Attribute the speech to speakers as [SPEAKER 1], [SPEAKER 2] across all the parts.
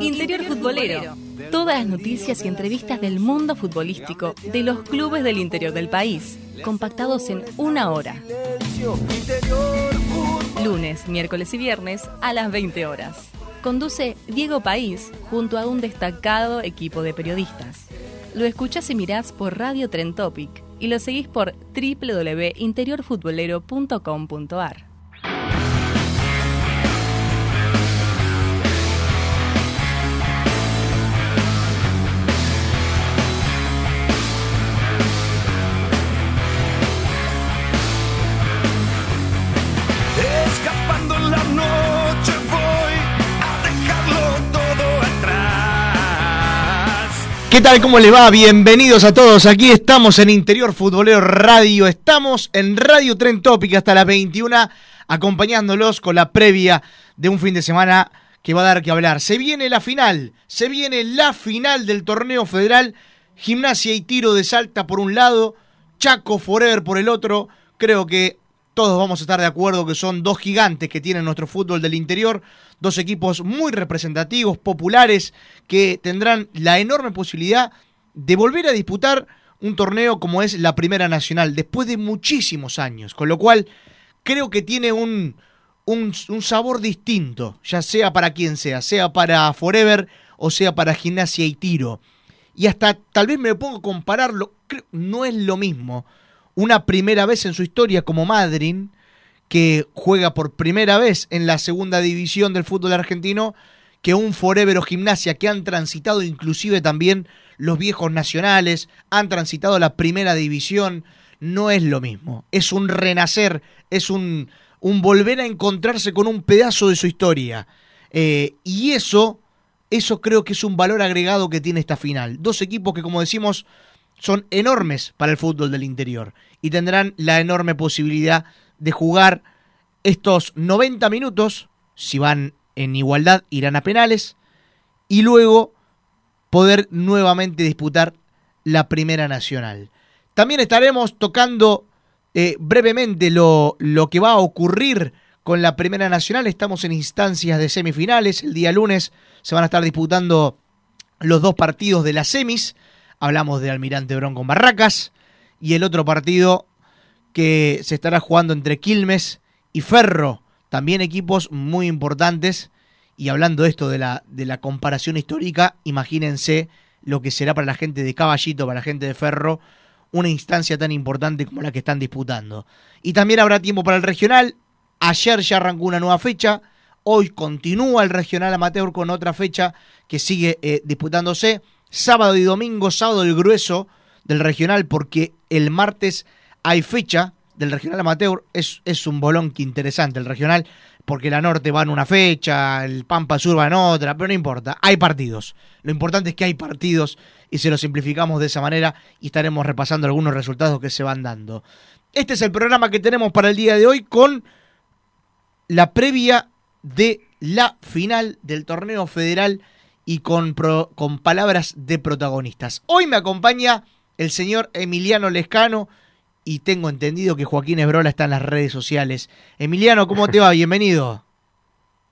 [SPEAKER 1] Interior Futbolero. Todas las noticias y entrevistas del mundo futbolístico de los clubes del interior del país, compactados en una hora. Lunes, miércoles y viernes a las 20 horas. Conduce Diego País junto a un destacado equipo de periodistas. Lo escuchas y mirás por Radio Tren Topic y lo seguís por www.interiorfutbolero.com.ar.
[SPEAKER 2] ¿Qué tal? ¿Cómo le va? Bienvenidos a todos. Aquí estamos en Interior Futbolero Radio. Estamos en Radio Tren Tópica hasta las 21, acompañándolos con la previa de un fin de semana que va a dar que hablar. Se viene la final, se viene la final del torneo federal. Gimnasia y tiro de Salta por un lado, Chaco Forever por el otro. Creo que todos vamos a estar de acuerdo que son dos gigantes que tiene nuestro fútbol del interior, dos equipos muy representativos, populares, que tendrán la enorme posibilidad de volver a disputar un torneo como es la Primera Nacional, después de muchísimos años, con lo cual creo que tiene un, un, sabor distinto, ya sea para quien sea, sea para Forever o sea para Gimnasia y Tiro. Y hasta tal vez me pongo a compararlo, no es lo mismo una primera vez en su historia como Madryn, que juega por primera vez en la segunda división del fútbol argentino, que un Forever o Gimnasia que han transitado inclusive también los viejos nacionales, han transitado la primera división, no es lo mismo. Es un renacer, es un, un volver a encontrarse con un pedazo de su historia. Eh, y eso, eso creo que es un valor agregado que tiene esta final. Dos equipos que, como decimos, son enormes para el fútbol del interior y tendrán la enorme posibilidad de jugar estos 90 minutos, si van en igualdad irán a penales, y luego poder nuevamente disputar la Primera Nacional. También estaremos tocando eh, brevemente lo, lo que va a ocurrir con la Primera Nacional. Estamos en instancias de semifinales. El día lunes se van a estar disputando los dos partidos de las semis. Hablamos de Almirante Bron con Barracas. Y el otro partido que se estará jugando entre Quilmes y Ferro. También equipos muy importantes. Y hablando de esto de la, de la comparación histórica, imagínense lo que será para la gente de Caballito, para la gente de Ferro, una instancia tan importante como la que están disputando. Y también habrá tiempo para el regional. Ayer ya arrancó una nueva fecha. Hoy continúa el regional amateur con otra fecha que sigue eh, disputándose sábado y domingo, sábado el grueso del regional, porque el martes hay fecha del regional amateur. Es, es un bolonque interesante el regional, porque la norte va en una fecha, el Pampa Sur va en otra, pero no importa, hay partidos. Lo importante es que hay partidos y se lo simplificamos de esa manera y estaremos repasando algunos resultados que se van dando. Este es el programa que tenemos para el día de hoy con la previa de la final del torneo federal y con, con palabras de protagonistas. Hoy me acompaña el señor Emiliano Lescano y tengo entendido que Joaquín Esbrola está en las redes sociales. Emiliano, ¿cómo te va? Bienvenido.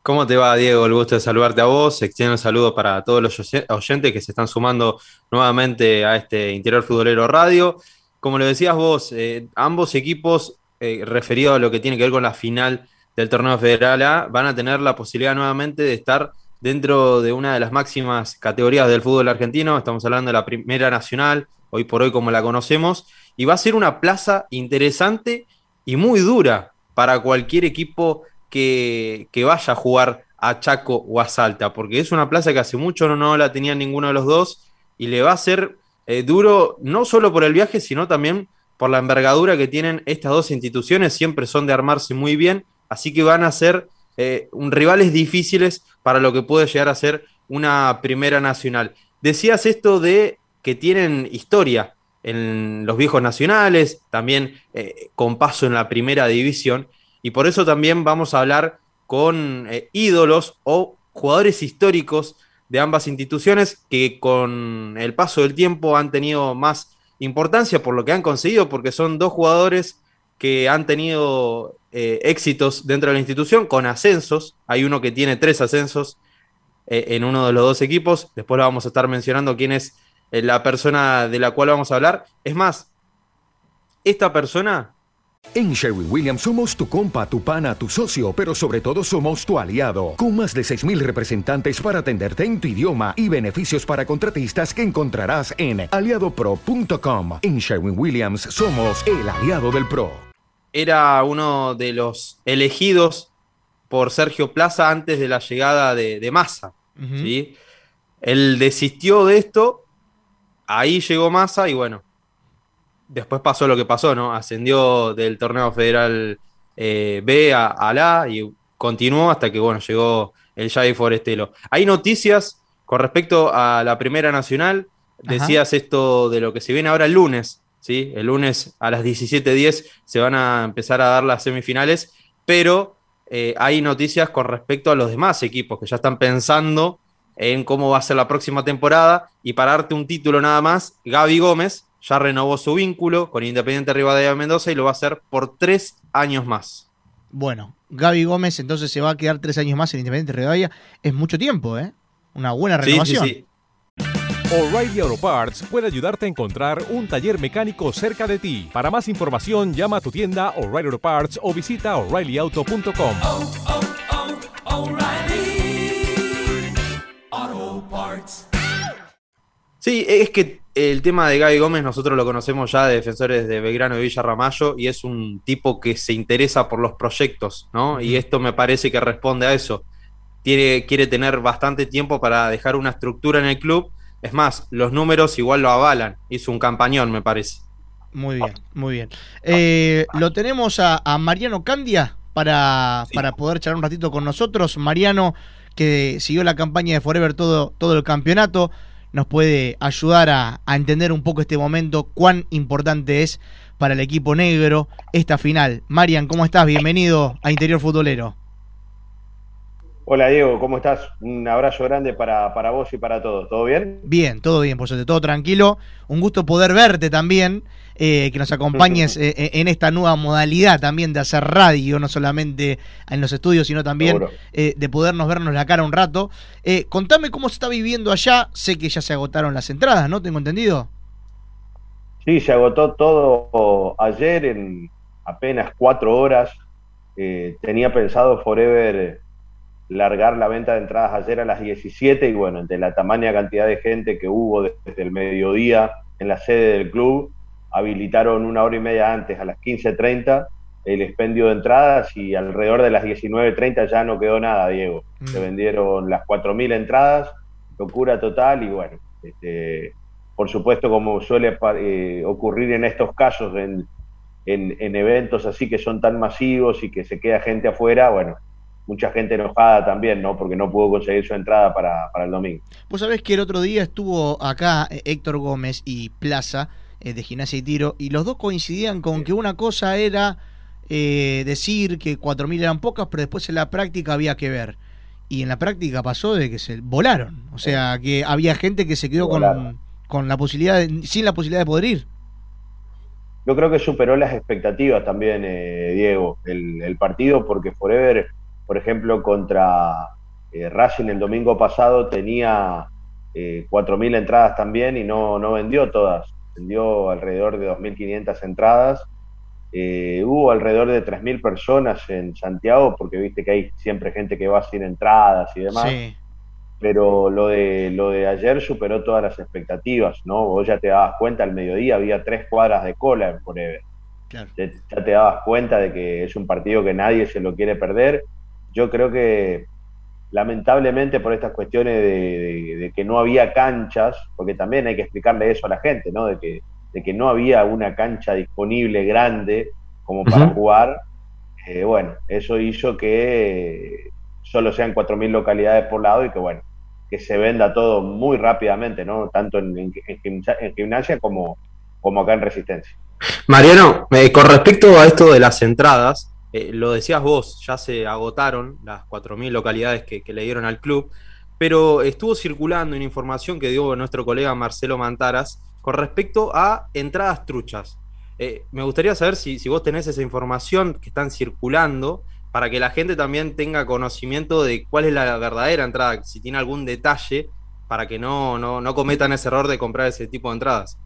[SPEAKER 3] ¿Cómo te va, Diego? El gusto de saludarte a vos. Extiendo un saludo para todos los oyentes que se están sumando nuevamente a este Interior Futbolero Radio. Como lo decías vos, eh, ambos equipos, eh, referidos a lo que tiene que ver con la final del torneo federal A, van a tener la posibilidad nuevamente de estar dentro de una de las máximas categorías del fútbol argentino. Estamos hablando de la Primera Nacional, hoy por hoy como la conocemos, y va a ser una plaza interesante y muy dura para cualquier equipo que, vaya a jugar a Chaco o a Salta, porque es una plaza que hace mucho no, la tenía ninguno de los dos y le va a ser eh, duro no solo por el viaje, sino también por la envergadura que tienen estas dos instituciones, siempre son de armarse muy bien, así que van a ser eh, rivales difíciles para lo que puede llegar a ser una primera nacional. Decías esto de que tienen historia en los viejos nacionales, también eh, con paso en la primera división, y por eso también vamos a hablar con eh, ídolos o jugadores históricos de ambas instituciones que con el paso del tiempo han tenido más importancia por lo que han conseguido, porque son dos jugadores que han tenido eh, éxitos dentro de la institución con ascensos. Hay uno que tiene tres ascensos en uno de los dos equipos. Después lo vamos a estar mencionando quién es eh, la persona de la cual vamos a hablar. Es más, esta persona...
[SPEAKER 4] En Sherwin Williams somos tu compa, tu pana, tu socio, pero sobre todo somos tu aliado, con más de 6.000 representantes para atenderte en tu idioma y beneficios para contratistas que encontrarás en aliadopro.com. En Sherwin Williams somos el aliado del PRO.
[SPEAKER 3] Era uno de los elegidos por Sergio Plaza antes de la llegada de, Massa. Él desistió de esto ahí llegó Massa y bueno, después pasó lo que pasó, ¿no? Ascendió del torneo federal eh, B a, la y continuó hasta que, bueno, llegó el Javi Forestelo. Hay noticias con respecto a la Primera Nacional. Decías esto de lo que se viene ahora el lunes, ¿sí? El lunes a las 17.10 se van a empezar a dar las semifinales, pero eh, hay noticias con respecto a los demás equipos que ya están pensando en cómo va a ser la próxima temporada. Y para darte un título nada más, Gaby Gómez ya renovó su vínculo con Independiente Rivadavia Mendoza y lo va a hacer por tres años más.
[SPEAKER 2] Bueno, Gaby Gómez entonces se va a quedar tres años más en Independiente Rivadavia. Es mucho tiempo, ¿eh? Una buena renovación. Sí, sí,
[SPEAKER 5] O'Reilly Auto Parts puede ayudarte a encontrar un taller mecánico cerca de ti. Para más información, llama a tu tienda O'Reilly Auto Parts o visita oreillyauto.com.
[SPEAKER 3] Sí, es que el tema de Gaby Gómez nosotros lo conocemos ya de defensores de Belgrano y Villa Ramallo y es un tipo que se interesa por los proyectos, ¿no? Y esto me parece que responde a eso. Tiene, quiere tener bastante tiempo para dejar una estructura en el club. Es más, los números igual lo avalan. Hizo un campañón, me parece.
[SPEAKER 2] Muy bien, muy bien. Eh, lo tenemos a, Mariano Candia para, para poder charlar un ratito con nosotros. Mariano, que siguió la campaña de Forever todo, todo el campeonato nos puede ayudar a, entender un poco este momento, cuán importante es para el equipo negro esta final. Marian, ¿cómo estás? Bienvenido a Interior Futbolero.
[SPEAKER 6] Hola Diego, ¿cómo estás? Un abrazo grande para, para vos y para todos. ¿Todo bien?
[SPEAKER 2] Bien, todo bien, por suerte, todo tranquilo. Un gusto poder verte también, eh, que nos acompañes eh, eh, en esta nueva modalidad también de hacer radio, no solamente en los estudios, sino también de podernos vernos la cara un rato. contame cómo se está viviendo allá. Sé que ya se agotaron las entradas, ¿no? ¿Tengo entendido?
[SPEAKER 6] Sí, se agotó todo ayer en apenas cuatro horas. tenía pensado Forever largar la venta de entradas ayer a las 17 y bueno, entre la tamaña cantidad de gente que hubo desde el mediodía en la sede del club, habilitaron una hora y media antes, a las 15.30, el expendio de entradas y alrededor de las 19.30 ya no quedó nada, Diego. Mm. Se vendieron las 4.000 entradas, locura total y bueno, este, por supuesto como suele eh, ocurrir en estos casos, en, en eventos así que son tan masivos y que se queda gente afuera, bueno, mucha gente enojada también, ¿no? Porque no pudo conseguir su entrada para, el domingo.
[SPEAKER 2] Vos sabés que el otro día estuvo acá eh, Héctor Gómez y Plaza eh, de Gimnasia y Tiro, y los dos coincidían con que una cosa era eh, decir que 4.000 eran pocas, pero después en la práctica había que ver. Y en la práctica pasó de que se volaron. O sea, que había gente que se quedó con, con, la posibilidad, sin la posibilidad de poder ir.
[SPEAKER 6] Yo creo que superó las expectativas también, Diego, el, el partido, porque Forever por ejemplo, contra eh, Racing el domingo pasado tenía eh, 4.000 entradas también y no, no vendió todas. Vendió alrededor de 2.500 entradas. Eh, hubo alrededor de 3.000 personas en Santiago, porque viste que hay siempre gente que va sin entradas y demás. Pero lo de, lo de ayer superó todas las expectativas, ¿no? Vos ya te dabas cuenta, al mediodía había tres cuadras de cola en Forever. Ya te dabas cuenta de que es un partido que nadie se lo quiere perder yo creo que lamentablemente por estas cuestiones de, que no había canchas, porque también hay que explicarle eso a la gente, ¿no? De que, de que no había una cancha disponible grande como para jugar, eh, bueno, eso hizo que solo sean 4.000 localidades por lado y que, bueno, que se venda todo muy rápidamente, ¿no? Tanto en, gimnasia como, como acá en Resistencia.
[SPEAKER 3] Mariano, eh, con respecto a esto de las entradas, eh, lo decías vos, ya se agotaron las 4.000 localidades que, le dieron al club, pero estuvo circulando una información que dio nuestro colega Marcelo Mantaras con respecto a entradas truchas. Eh, me gustaría saber si, si, vos tenés esa información que están circulando para que la gente también tenga conocimiento de cuál es la verdadera entrada, si tiene algún detalle, para que no, no, no cometan ese error de comprar ese tipo de entradas.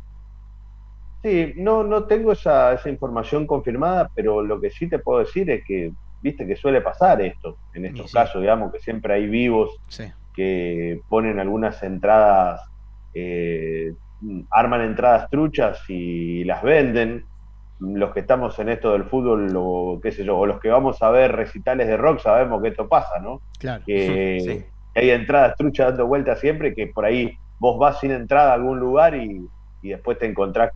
[SPEAKER 6] Sí, no, no tengo esa, esa información confirmada, pero lo que sí te puedo decir es que, viste que suele pasar esto, en estos casos, digamos, que siempre hay vivos que ponen algunas entradas, eh, arman entradas truchas y las venden. Los que estamos en esto del fútbol, o qué sé yo, o los que vamos a ver recitales de rock, sabemos que esto pasa, ¿no?
[SPEAKER 2] Claro.
[SPEAKER 6] Que, hay entradas truchas dando vueltas siempre, que por ahí vos vas sin entrada a algún lugar y, y después te encontrás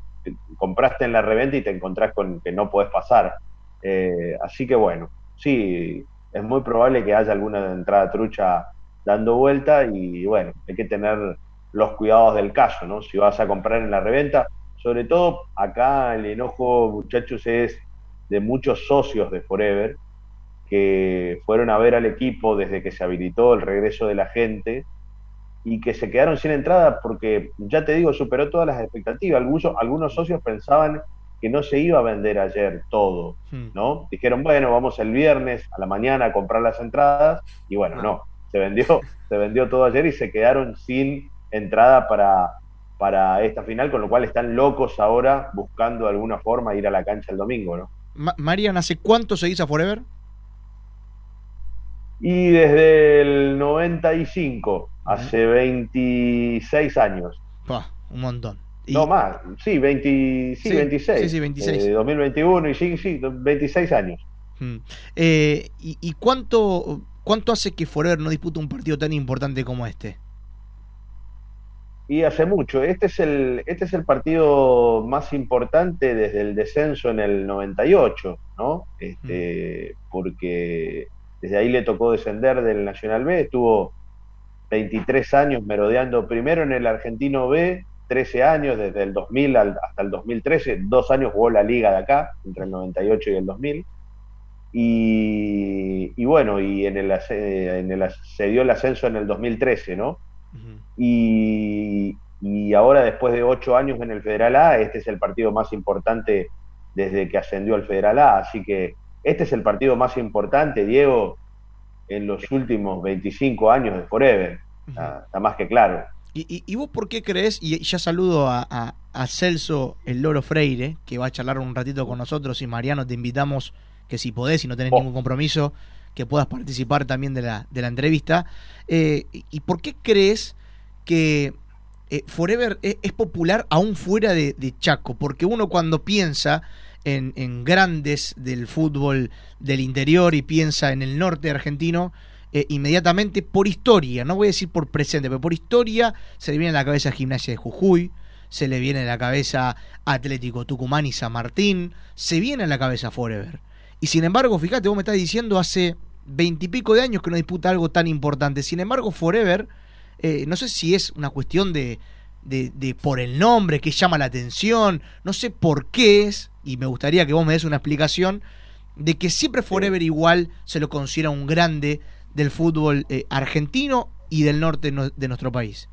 [SPEAKER 6] compraste en la reventa y te encontrás con que no podés pasar. Eh, así que bueno, sí, es muy probable que haya alguna entrada trucha dando vuelta y bueno, hay que tener los cuidados del caso, ¿no? Si vas a comprar en la reventa, sobre todo acá el enojo, muchachos, es de muchos socios de Forever que fueron a ver al equipo desde que se habilitó el regreso de la gente y que se quedaron sin entrada porque, ya te digo, superó todas las expectativas. Algunos, algunos socios pensaban que no se iba a vender ayer todo, hmm. ¿no? Dijeron, bueno, vamos el viernes a la mañana a comprar las entradas y bueno, no, se vendió, se vendió todo ayer y se quedaron sin entrada para, para esta final, con lo cual están locos ahora buscando de alguna forma ir a la cancha el domingo, ¿no?
[SPEAKER 2] Marian, ¿hace cuánto se hizo Forever?
[SPEAKER 6] Y desde el 95, hace 26 años.
[SPEAKER 2] un montón.
[SPEAKER 6] No más, sí, 20, sí, 26.
[SPEAKER 2] Sí, sí, 26.
[SPEAKER 6] 2021 y sí, sí, 26 años.
[SPEAKER 2] Eh, y, ¿Y cuánto, cuánto hace que Forever no disputa un partido tan importante como este?
[SPEAKER 6] Y hace mucho. Este es el, este es el partido más importante desde el descenso en el 98, ¿no? Este, Porque desde ahí le tocó descender del Nacional B, estuvo 23 años merodeando primero en el Argentino B, 13 años, desde el 2000 hasta el 2013, dos años jugó la liga de acá, entre el 98 y el 2000. Y, bueno, y en el, en el, se dio el ascenso en el 2013, ¿no? y, y ahora, después de ocho años en el Federal A, este es el partido más importante desde que ascendió al Federal A. Así que este es el partido más importante, Diego, en los últimos 25 años de Forever. está, más que claro.
[SPEAKER 2] ¿Y, vos por qué crees? Y ya saludo a, Celso el Loro Freire, que va a charlar un ratito con nosotros. Y Mariano, te invitamos que si podés, y no tenés oh. ningún compromiso, que puedas participar también de la, de la entrevista. Eh, ¿Y por qué crees que eh, Forever es, popular aún fuera de, de Chaco? Porque uno cuando piensa en, grandes del fútbol del interior y piensa en el norte argentino, eh, inmediatamente por historia, no voy a decir por presente, pero por historia se le viene a la cabeza Gimnasia de Jujuy, se le viene a la cabeza Atlético Tucumán y San Martín, se viene a la cabeza Forever. Y sin embargo, fíjate, vos me estás diciendo hace veintipico de años que no disputa algo tan importante. Sin embargo, Forever, eh, no sé si es una cuestión de, de, de, por el nombre que llama la atención, no sé por qué es, y me gustaría que vos me des una explicación de que siempre Forever igual se lo considera un grande del fútbol eh, argentino y del norte de nuestro país.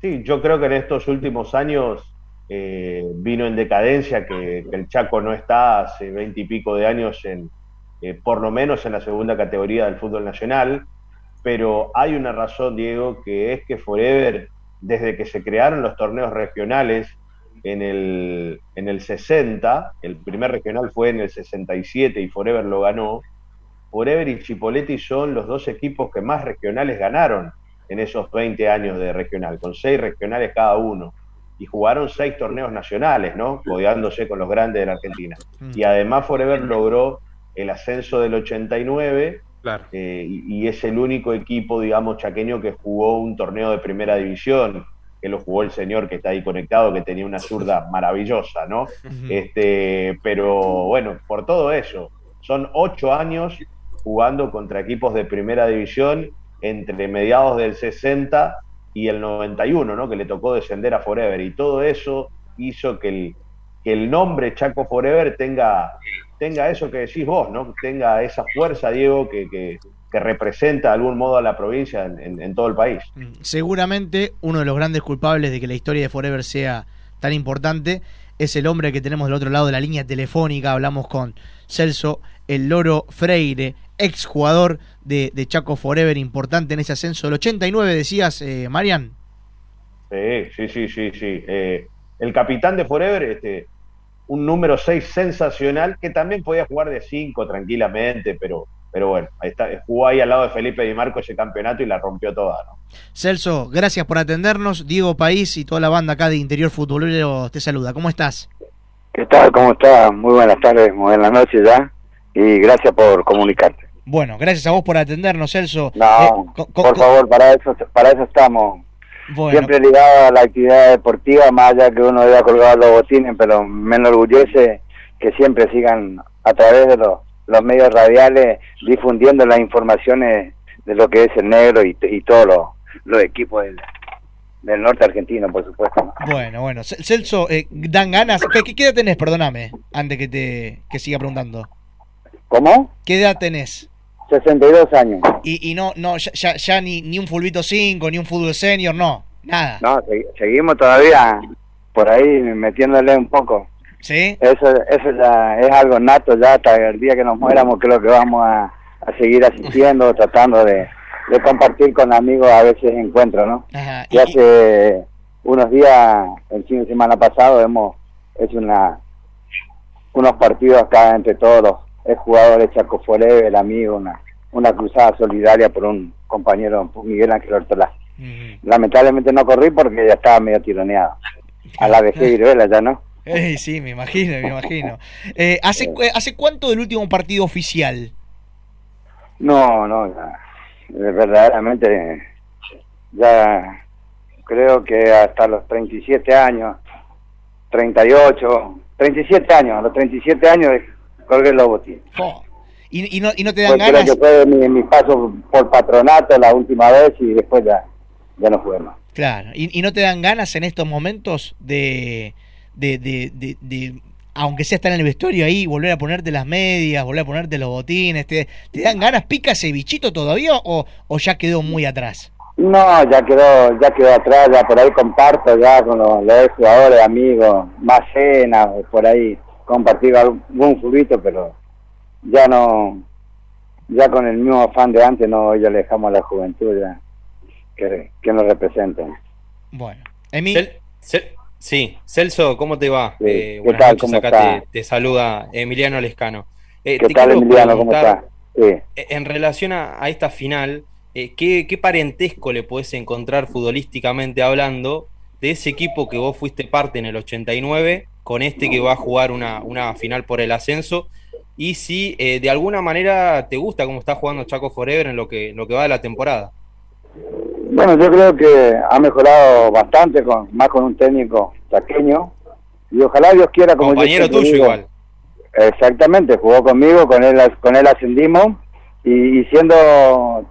[SPEAKER 6] Sí, yo creo que en estos últimos años eh, vino en decadencia, que, el Chaco no está hace veinte y pico de años en, eh, por lo menos en la segunda categoría del fútbol nacional, pero hay una razón, Diego, que es que Forever, desde que se crearon los torneos regionales, en el, en el 60, el primer regional fue en el 67 y Forever lo ganó. Forever y Chipoletti son los dos equipos que más regionales ganaron en esos 20 años de regional, con seis regionales cada uno. Y jugaron seis torneos nacionales, ¿no? Codeándose con los grandes de la Argentina. Mm. Y además Forever logró el ascenso del 89 claro. Eh, y, y, es el único equipo, digamos, chaqueño que jugó un torneo de primera división que lo jugó el señor que está ahí conectado, que tenía una zurda maravillosa, ¿no? Este, pero bueno, por todo eso, son ocho años jugando contra equipos de primera división entre mediados del 60 y el 91, ¿no? que le tocó descender a Forever. Y todo eso hizo que el, que el nombre Chaco Forever tenga, tenga eso que decís vos, ¿no? tenga esa fuerza, Diego, que, que, representa de algún modo a la provincia en, en, todo el país.
[SPEAKER 2] Mm, seguramente uno de los grandes culpables de que la historia de Forever sea tan importante es el hombre que tenemos del otro lado de la línea telefónica. Hablamos con Celso El Loro Freire, exjugador de, de Chaco Forever, importante en ese ascenso del 89, decías, eh, Marian.
[SPEAKER 6] Sí, sí, sí, sí, sí. Eh, el capitán de Forever, este, un número 6 sensacional, que también podía jugar de 5 tranquilamente, pero, pero bueno, ahí está, jugó ahí al lado de Felipe Di Marco ese campeonato y la rompió toda, ¿no?
[SPEAKER 2] Celso, gracias por atendernos. Diego País y toda la banda acá de Interior Futbolero te saluda. ¿Cómo estás?
[SPEAKER 7] ¿Qué tal? ¿Cómo estás? Muy buenas tardes, muy buenas noches ya. Y gracias por comunicarte.
[SPEAKER 2] Bueno, gracias a vos por atendernos, Celso.
[SPEAKER 7] No, eh, por favor, para eso, para eso estamos. Siempre ligado a la actividad deportiva, más allá que uno haya colgado los botines, pero me enorgullece que siempre sigan a través de los, los medios radiales difundiendo las informaciones de lo que es el negro y, y todos los, los equipos del, del norte argentino, por supuesto.
[SPEAKER 2] Bueno, bueno. Celso, eh, ¿dan ganas? ¿Qué, ¿Qué, edad tenés, perdóname, antes que te que siga preguntando?
[SPEAKER 7] ¿Cómo?
[SPEAKER 2] ¿Qué edad tenés?
[SPEAKER 7] 62 años.
[SPEAKER 2] Y, y no, no ya, ya, ni, ni un fulbito 5, ni un fútbol senior, no, nada.
[SPEAKER 7] No, seguimos todavía por ahí metiéndole un poco.
[SPEAKER 2] ¿Sí?
[SPEAKER 7] Eso, eso ya es algo nato, ya hasta el día que nos muéramos creo que vamos a, a seguir asistiendo, tratando de, de, compartir con amigos a veces encuentros, ¿no?
[SPEAKER 2] Ajá.
[SPEAKER 7] Y, hace unos días, el fin de semana pasado, hemos hecho una unos partidos acá entre todos los es jugador de Chaco Forever, el amigo, una, una cruzada solidaria por un compañero, Miguel Ángel Ortolá. Lamentablemente no corrí porque ya estaba medio tironeado. A la vejez viruela ya, ¿no?
[SPEAKER 2] sí, me imagino, me imagino. Eh, ¿hace, eh. ¿Hace cuánto del último partido oficial?
[SPEAKER 7] No, no, ya, verdaderamente ya creo que hasta los 37 años, 38, 37 años, a los 37 años colgué los botines.
[SPEAKER 2] Oh. ¿Y, y, no, ¿Y no te dan ganas?
[SPEAKER 7] que fue mi, mi, paso por patronato la última vez y después ya, ya no jugué más.
[SPEAKER 2] Claro, ¿Y, ¿Y, no te dan ganas en estos momentos de, de, de, de, de aunque sea estar en el vestuario ahí, volver a ponerte las medias, volver a ponerte los botines? ¿Te, te dan ganas? ¿Pica ese bichito todavía o, o ya quedó muy atrás?
[SPEAKER 7] No, ya quedó, ya quedó atrás, ya por ahí comparto ya con los, los jugadores, amigos, más cenas, por ahí compartir algún fulbito, pero ya no, ya con el mismo afán de antes, no, ya le dejamos a la juventud ya que, que nos representen.
[SPEAKER 2] Bueno,
[SPEAKER 3] Cel, sí, Celso, ¿cómo te va?
[SPEAKER 7] Sí.
[SPEAKER 3] Eh,
[SPEAKER 7] ¿Qué tal? ¿Cómo
[SPEAKER 3] acá
[SPEAKER 7] está?
[SPEAKER 3] te, te, saluda Emiliano Lescano. Eh,
[SPEAKER 7] ¿Qué
[SPEAKER 3] te
[SPEAKER 7] tal, Emiliano? ¿Cómo
[SPEAKER 3] preguntar,
[SPEAKER 7] está? Sí.
[SPEAKER 3] eh, En relación a, a esta final, eh, ¿qué, ¿qué parentesco le podés encontrar futbolísticamente hablando de ese equipo que vos fuiste parte en el 89 con este que va a jugar una, una final por el ascenso y si eh, de alguna manera te gusta cómo está jugando Chaco Forever en lo que, lo que va de la temporada.
[SPEAKER 7] Bueno, yo creo que ha mejorado bastante, con más con un técnico chaqueño. Y ojalá Dios quiera como
[SPEAKER 3] compañero
[SPEAKER 7] yo
[SPEAKER 3] tuyo
[SPEAKER 7] digo,
[SPEAKER 3] igual.
[SPEAKER 7] Exactamente, jugó conmigo, con él, con él ascendimos. Y, y siendo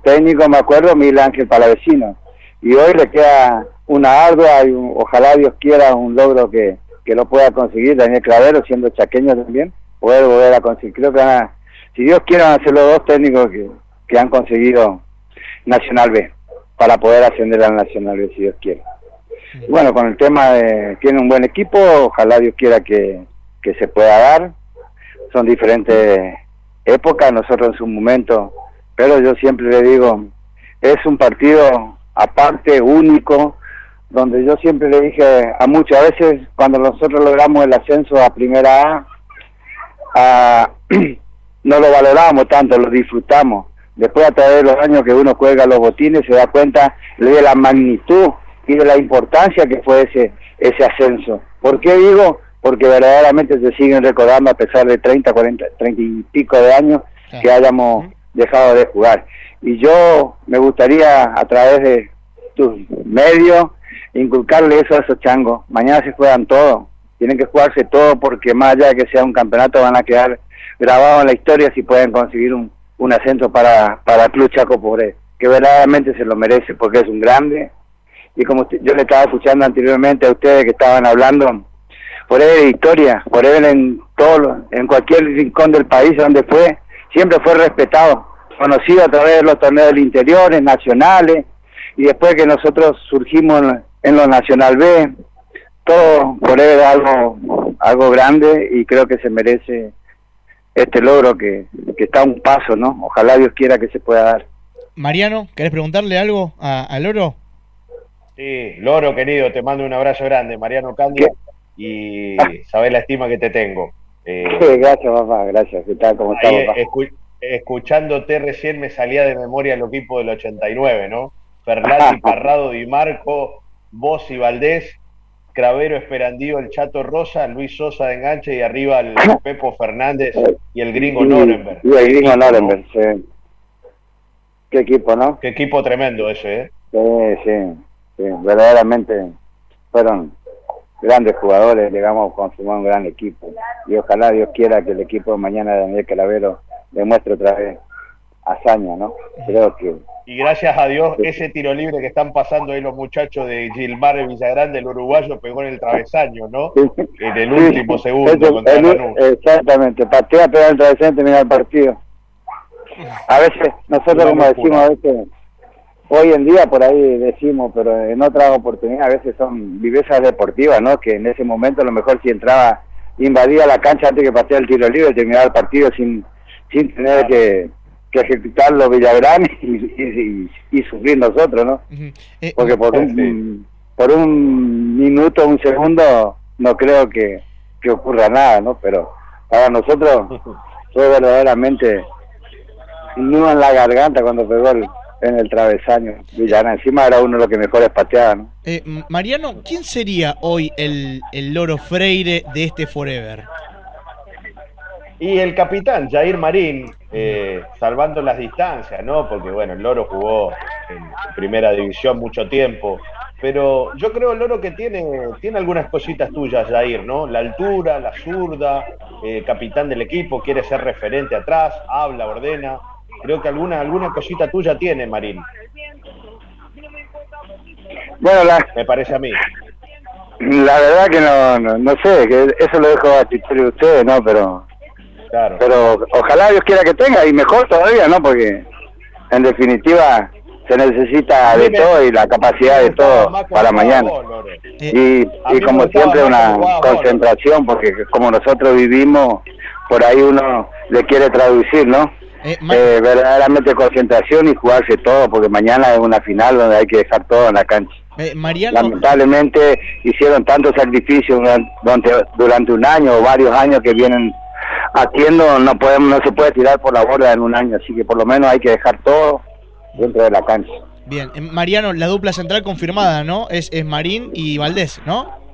[SPEAKER 7] técnico me acuerdo Miguel Ángel Palavecino. Y hoy le queda una ardua y un, ojalá Dios quiera un logro que, que lo pueda conseguir. Daniel Clavero siendo chaqueño también poder volver a conseguir. Creo que van a, si Dios quiere van a ser los dos técnicos que, que han conseguido Nacional B para poder ascender al Nacional si Dios quiere. Y bueno con el tema de tiene un buen equipo ojalá Dios quiera que, que se pueda dar. Son diferentes épocas nosotros en su momento pero yo siempre le digo es un partido aparte único donde yo siempre le dije a muchas veces cuando nosotros logramos el ascenso a primera A, a no lo valoramos tanto, lo disfrutamos. Después a través de los años que uno cuelga los botines se da cuenta de la magnitud y de la importancia que fue ese ese ascenso. ¿Por qué digo? Porque verdaderamente se siguen recordando a pesar de 30, 40, 30 y pico de años que hayamos dejado de jugar. Y yo me gustaría a través de tus medios inculcarle eso a esos changos. Mañana se juegan todo, tienen que jugarse todo porque más allá de que sea un campeonato van a quedar grabados en la historia si pueden conseguir un, un ascenso para, para Club Chaco Pobre, que verdaderamente se lo merece porque es un grande. Y como yo le estaba escuchando anteriormente a ustedes que estaban hablando, por él historia, por él en todo, en cualquier rincón del país donde fue, siempre fue respetado, conocido a través de los torneos del interior, nacionales, y después que nosotros surgimos en, en lo Nacional B, todo por él algo, algo grande y creo que se merece este logro que, que está a un paso, ¿no? Ojalá Dios quiera que se pueda dar.
[SPEAKER 2] Mariano, ¿querés preguntarle algo a, Loro?
[SPEAKER 6] Sí, Loro, querido, te mando un abrazo grande, Mariano Candia, y sabes la estima que te tengo.
[SPEAKER 7] Eh, gracias, papá, gracias. ¿Qué tal? ¿Cómo estás, papá?
[SPEAKER 6] escuchándote recién me salía de memoria el equipo del 89, ¿no? Ferlati, Parrado, Di Marco, vos y Valdés, Cravero, Esperandío, el Chato Rosa, Luis Sosa de enganche y arriba el Pepo Fernández y el gringo Norenberg.
[SPEAKER 7] Y el gringo Norenberg, sí. Qué equipo, ¿no?
[SPEAKER 6] Qué equipo tremendo ese, ¿eh?
[SPEAKER 7] Sí, sí, sí. Verdaderamente fueron grandes jugadores, llegamos a consumar un gran equipo. Y ojalá Dios quiera que el equipo de mañana de Daniel Calavero demuestre otra vez hazaña, ¿no? Creo que
[SPEAKER 6] y gracias a Dios ese tiro libre que están pasando ahí los muchachos de Gilmar de Villagrande, el uruguayo, pegó en el travesaño, ¿no? En el último segundo contra
[SPEAKER 7] Exactamente, patea, pega el travesaño y termina el partido. A veces, nosotros como decimos, a veces, hoy en día por ahí decimos, pero en otras oportunidades a veces son vivezas deportivas, ¿no? Que en ese momento a lo mejor si entraba, invadía la cancha antes que patear el tiro libre, terminaba el partido sin, sin tener que que ejecutarlo Villagrán y, y, sufrir nosotros, ¿no? Eh, Porque por un, por un minuto, un segundo, no creo que, que ocurra nada, ¿no? Pero para nosotros fue verdaderamente nudo en la garganta cuando pegó en el travesaño. Villagrán encima era uno de los que mejores pateaba, ¿no?
[SPEAKER 2] Eh, Mariano, ¿quién sería hoy el, el loro Freire de este Forever?
[SPEAKER 6] Y el capitán, Jair Marín, eh, salvando las distancias, ¿no? Porque, bueno, el Loro jugó en primera división mucho tiempo. Pero yo creo el Loro que tiene, tiene algunas cositas tuyas, Jair, ¿no? La altura, la zurda, eh, capitán del equipo, quiere ser referente atrás, habla, ordena. Creo que alguna, alguna cosita tuya tiene, Marín.
[SPEAKER 7] Bueno,
[SPEAKER 6] me parece a mí.
[SPEAKER 7] La verdad que no, no, sé, que eso lo dejo a título de ustedes, ¿no? Pero pero ojalá Dios quiera que tenga y mejor todavía, ¿no? Porque en definitiva se necesita de todo y la capacidad de todo para mañana. Y, y como siempre una concentración, porque como nosotros vivimos, por ahí uno le quiere traducir, ¿no? Eh, eh, verdaderamente concentración y jugarse todo, porque mañana es una final donde hay que dejar todo en la cancha. Eh, Lamentablemente hicieron tantos sacrificios durante, durante un año o varios años que vienen haciendo no podemos no se puede tirar por la borda en un año, así que por lo menos hay que dejar todo dentro de la cancha.
[SPEAKER 2] Bien, eh, Mariano, la dupla central confirmada, ¿no? Es, es Marín y Valdés, ¿no?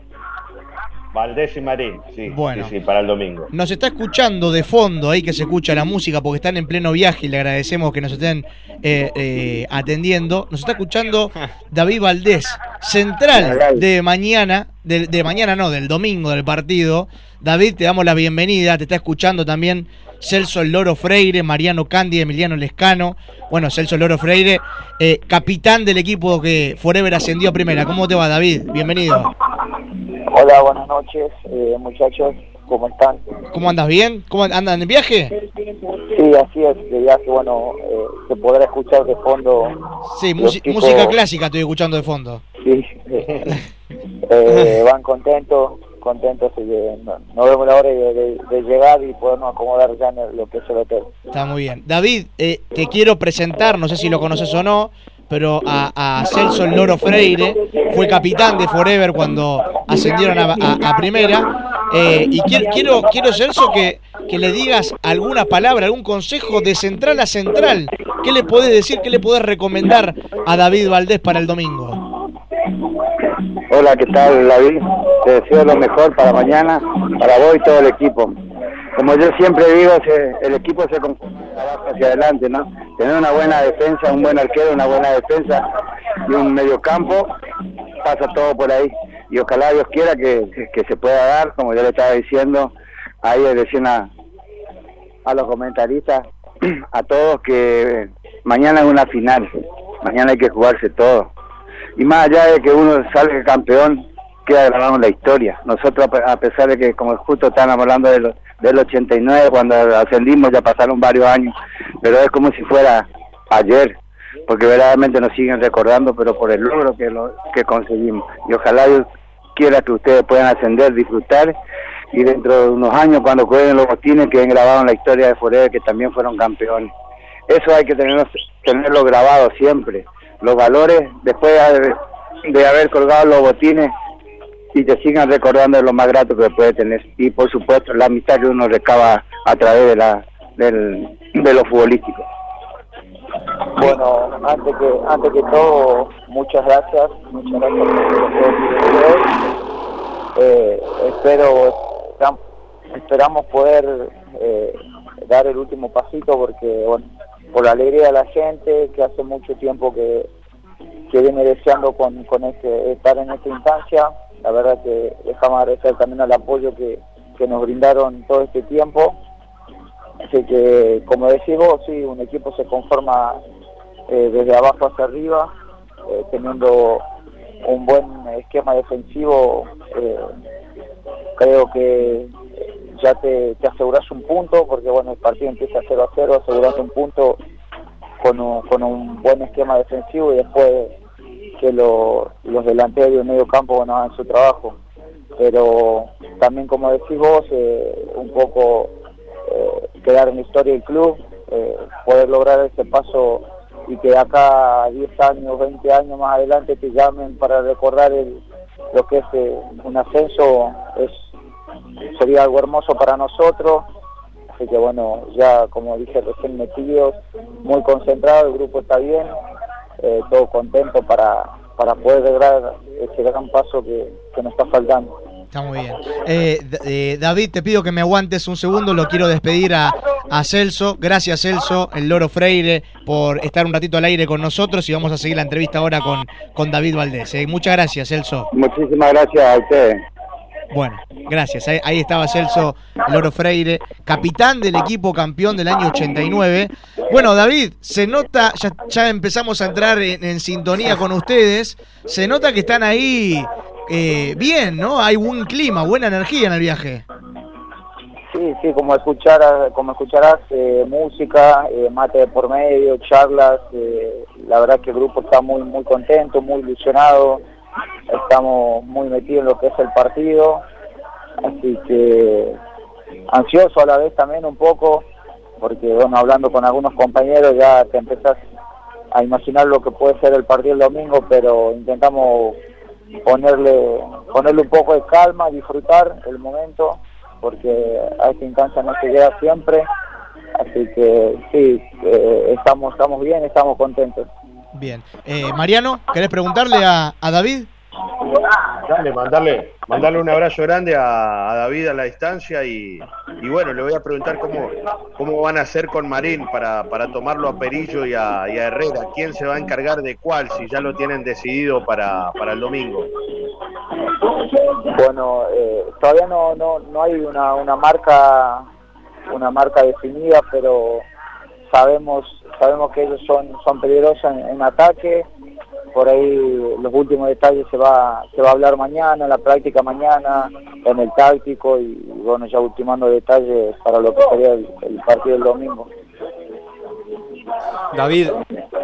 [SPEAKER 6] Valdés y Marín, sí, bueno, sí, para el domingo.
[SPEAKER 2] Nos está escuchando de fondo ahí que se escucha la música porque están en pleno viaje y le agradecemos que nos estén eh, eh, atendiendo. Nos está escuchando David Valdés, central de mañana, de, de mañana no, del domingo del partido. David, te damos la bienvenida, te está escuchando también Celso Loro Freire, Mariano Candy, Emiliano Lescano. Bueno, Celso Loro Freire, eh, capitán del equipo que Forever ascendió a primera. ¿Cómo te va, David? Bienvenido.
[SPEAKER 8] Hola, buenas noches, eh, muchachos. ¿Cómo están?
[SPEAKER 2] ¿Cómo andas? ¿Bien? ¿Cómo andan en viaje?
[SPEAKER 8] Sí, así es, de viaje, bueno, eh, se podrá escuchar de fondo.
[SPEAKER 2] Sí, música clásica estoy escuchando de fondo.
[SPEAKER 8] Sí, van contentos, contentos y no, vemos la hora de, llegar y podernos acomodar ya en lo que es el hotel.
[SPEAKER 2] Está muy bien. David, eh, te quiero presentar, no sé si lo conoces o no, pero a, Celso Loro Freire, fue capitán de Forever cuando ascendieron a, primera. Eh, y quiero, quiero, quiero, Celso, que, que le digas alguna palabra, algún consejo de central a central. ¿Qué le podés decir, qué le podés recomendar a David Valdés para el domingo?
[SPEAKER 7] Hola, ¿qué tal, David? Te deseo lo mejor para mañana, para vos y todo el equipo. Como yo siempre digo, el equipo se compone hacia adelante, ¿no? Tener una buena defensa, un buen arquero, una buena defensa y un medio campo, pasa todo por ahí. Y ojalá Dios quiera que, se pueda dar, como yo le estaba diciendo, ahí recién a, a los comentaristas, a todos que mañana es una final, mañana hay que jugarse todo. Y más allá de que uno salga campeón, queda grabado en la historia. Nosotros, a pesar de que, como justo están hablando del, del 89, cuando ascendimos, ya pasaron varios años, pero es como si fuera ayer, porque verdaderamente nos siguen recordando, pero por el logro que, lo, que conseguimos. Y ojalá Dios quiera que ustedes puedan ascender, disfrutar, y dentro de unos años, cuando jueguen los botines, queden grabados en la historia de Forever, que también fueron campeones. Eso hay que tenerlo, tenerlo grabado siempre. Los valores, después de, de haber colgado los botines, y te sigan recordando lo más grato que puede tener. Y por supuesto, la amistad que uno recaba a través de, la, del, de lo futbolístico.
[SPEAKER 8] Bueno, antes que, antes que todo, muchas gracias, muchas gracias por eh, espero, esperamos poder eh, dar el último pasito porque, por la alegría de la gente, que hace mucho tiempo que, que viene deseando con, con este, estar en esta instancia, la verdad que dejamos agradecer también al apoyo que, que nos brindaron todo este tiempo. Así que, como decís vos, sí, un equipo se conforma eh, desde abajo hacia arriba, eh, teniendo un buen esquema defensivo, eh, creo que ya te, te, aseguras un punto, porque bueno, el partido empieza 0 a 0, asegurando un punto con un, con un buen esquema defensivo y después que lo, los delanteros y medio campo bueno, hagan su trabajo. Pero también, como decís vos, eh, un poco eh, quedar en la historia del club, eh, poder lograr ese paso y que acá 10 años, 20 años más adelante te llamen para recordar el, lo que es eh, un ascenso, es sería algo hermoso para nosotros. Así que bueno, ya como dije recién metidos, muy concentrado, el grupo está bien, eh, todo contento para, para poder lograr ese gran paso que, que nos está faltando.
[SPEAKER 2] Está muy bien. Eh, eh, David, te pido que me aguantes un segundo, lo quiero despedir a, a, Celso. Gracias Celso, el Loro Freire, por estar un ratito al aire con nosotros y vamos a seguir la entrevista ahora con, con David Valdés. Eh. Muchas gracias Celso.
[SPEAKER 7] Muchísimas gracias a ustedes.
[SPEAKER 2] Bueno, gracias. Ahí, ahí, estaba Celso Loro Freire, capitán del equipo campeón del año 89. Bueno, David, se nota, ya, ya empezamos a entrar en, sintonía con ustedes, se nota que están ahí eh, bien, ¿no? Hay buen clima, buena energía en el viaje.
[SPEAKER 8] Sí, sí, como, escuchar, como escucharás, eh, música, eh, mate de por medio, charlas, eh, la verdad que el grupo está muy, muy contento, muy ilusionado estamos muy metidos en lo que es el partido, así que ansioso a la vez también un poco, porque bueno, hablando con algunos compañeros ya te empezás a imaginar lo que puede ser el partido el domingo, pero intentamos ponerle, ponerle un poco de calma, disfrutar el momento, porque a esta instancia no se llega siempre, así que sí, eh, estamos, estamos bien, estamos contentos.
[SPEAKER 2] Bien. Eh, Mariano, ¿querés preguntarle a, a, David?
[SPEAKER 6] Dale, mandarle, mandarle un abrazo grande a, a David a la distancia y, y, bueno, le voy a preguntar cómo, cómo van a hacer con Marín para, para tomarlo a Perillo y a, y a, Herrera. ¿Quién se va a encargar de cuál si ya lo tienen decidido para, para el domingo?
[SPEAKER 8] Bueno, eh, todavía no, no, no hay una, una marca una marca definida, pero sabemos sabemos que ellos son son peligrosos en, ataque. Por ahí los últimos detalles se va se va a hablar mañana en la práctica mañana en el táctico y bueno ya ultimando detalles para lo que sería el, partido del domingo.
[SPEAKER 3] David,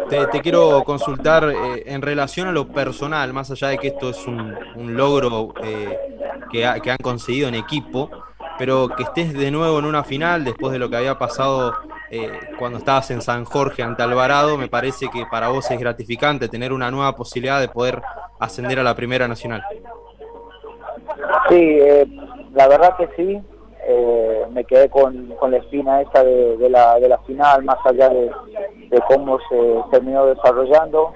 [SPEAKER 3] te, te quiero consultar eh, en relación a lo personal, más allá de que esto es un, un logro eh, que, ha, que han conseguido en equipo, pero que estés de nuevo en una final después de lo que había pasado eh, cuando estabas en San Jorge ante Alvarado, me parece que para vos es gratificante tener una nueva posibilidad de poder ascender a la Primera Nacional.
[SPEAKER 8] Sí, eh, la verdad que sí, eh, me quedé con, con, la espina esa de, la, de la final, más allá de, de cómo se terminó desarrollando.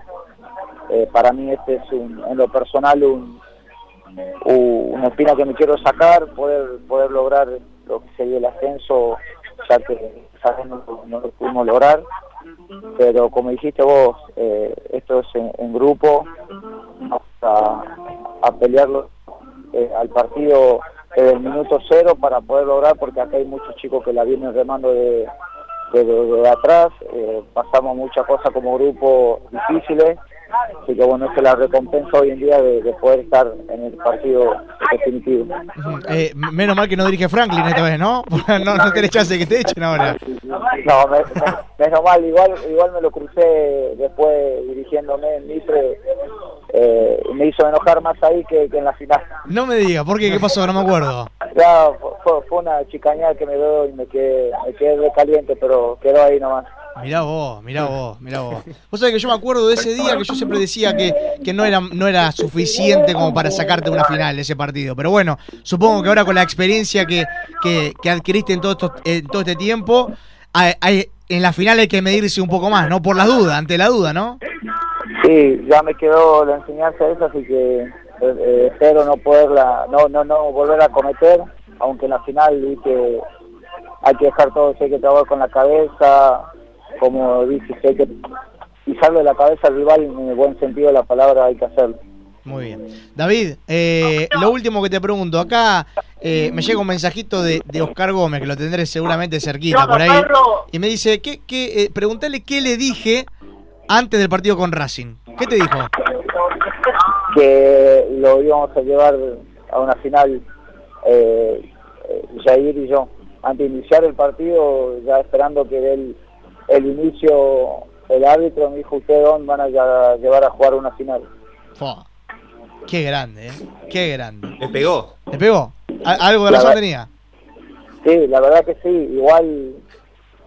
[SPEAKER 8] para mí este es un, en lo personal un, una espina que me quiero sacar, poder poder lograr lo que sería el ascenso, ya que quizás no, lo pudimos lograr, pero como dijiste vos, eh, esto es en, en grupo, a, pelearlo eh, al partido desde el minuto cero para poder lograr, porque acá hay muchos chicos que la vienen remando de, de, atrás, eh, pasamos muchas cosas como grupo difíciles, así que bueno, es la recompensa hoy en día de, poder estar en el partido definitivo.
[SPEAKER 2] Eh, menos mal que no dirige Franklin esta vez, ¿no? no, no tenés chance de que te echen ahora.
[SPEAKER 8] No, menos mal, igual, igual me lo crucé después dirigiéndome en Mitre eh, me hizo enojar más ahí que, en la final.
[SPEAKER 2] No me diga, ¿por qué? ¿Qué pasó? No me acuerdo.
[SPEAKER 8] Ya, fue, una chicañada que me dio y me quedé, me quedé caliente, pero quedó ahí nomás.
[SPEAKER 2] Mirá vos, mirá vos, mirá vos. Vos sabés que yo me acuerdo de ese día que yo siempre decía que, que no, era, no era suficiente como para sacarte una final ese partido. Pero bueno, supongo que ahora con la experiencia que, que, adquiriste en todo, esto, en todo este tiempo, hay, en la final hay que medirse un poco más, ¿no? Por la duda, ante la duda, ¿no?
[SPEAKER 8] Sí, ya me quedó la enseñanza esa, así que eh, eh, espero no poderla, no, no, no volver a cometer, aunque en la final vi que hay que dejar todo, hay que trabajar con la cabeza, como dice, hay que pisarle la cabeza al rival en el buen sentido de la palabra hay que hacerlo.
[SPEAKER 2] Muy bien. David, eh, lo último que te pregunto, acá me llega un mensajito de, Oscar Gómez, que lo tendré seguramente cerquita por ahí, y me dice, ¿qué, qué, preguntarle qué le dije antes del partido con Racing. ¿Qué te dijo?
[SPEAKER 8] Que lo íbamos a llevar a una final eh, Jair y yo. Antes de iniciar el partido, ya esperando que dé el, inicio el árbitro, me dijo, ¿ustedes dónde van a llevar a jugar una final?
[SPEAKER 2] Qué grande, ¿eh? Qué grande.
[SPEAKER 3] ¿Le pegó?
[SPEAKER 2] ¿Le pegó? ¿Algo de razón tenía?
[SPEAKER 8] Sí, la verdad que sí. Igual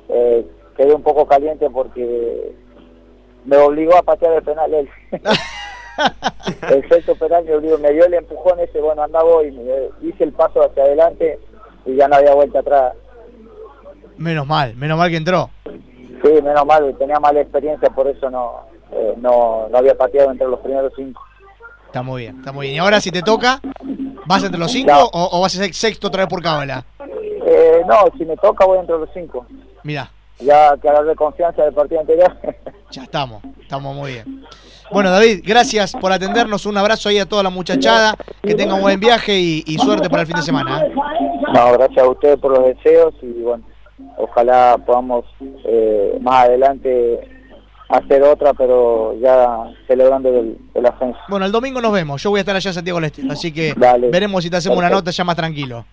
[SPEAKER 8] eh, quedé un poco caliente porque me obligó a patear el penal él. el sexto penal me obligó, me dio el empujón ese, bueno, andaba y me hice el paso hacia adelante y ya no había vuelta atrás.
[SPEAKER 2] Menos mal, menos mal que entró.
[SPEAKER 8] Sí, menos mal, tenía mala experiencia, por eso no, eh, no, no había pateado entre los primeros cinco.
[SPEAKER 2] Está muy bien, está muy bien. ¿Y ahora si te toca, vas entre los cinco o, vas a ser sexto otra vez por cábala?
[SPEAKER 8] Eh, no, si me toca voy entre los cinco.
[SPEAKER 2] Mira,
[SPEAKER 8] ya que hablar de confianza del partido anterior.
[SPEAKER 2] ya estamos, estamos muy bien. Bueno, David, gracias por atendernos. Un abrazo ahí a toda la muchachada. Que tenga un buen viaje y, suerte para el fin de semana. ¿eh?
[SPEAKER 8] No, gracias a ustedes por los deseos y bueno, ojalá podamos eh, más adelante hacer otra, pero ya celebrando el, ascenso.
[SPEAKER 2] Bueno, el domingo nos vemos. Yo voy a estar allá en Santiago del Estero, así que veremos si te hacemos una nota ya más tranquilo.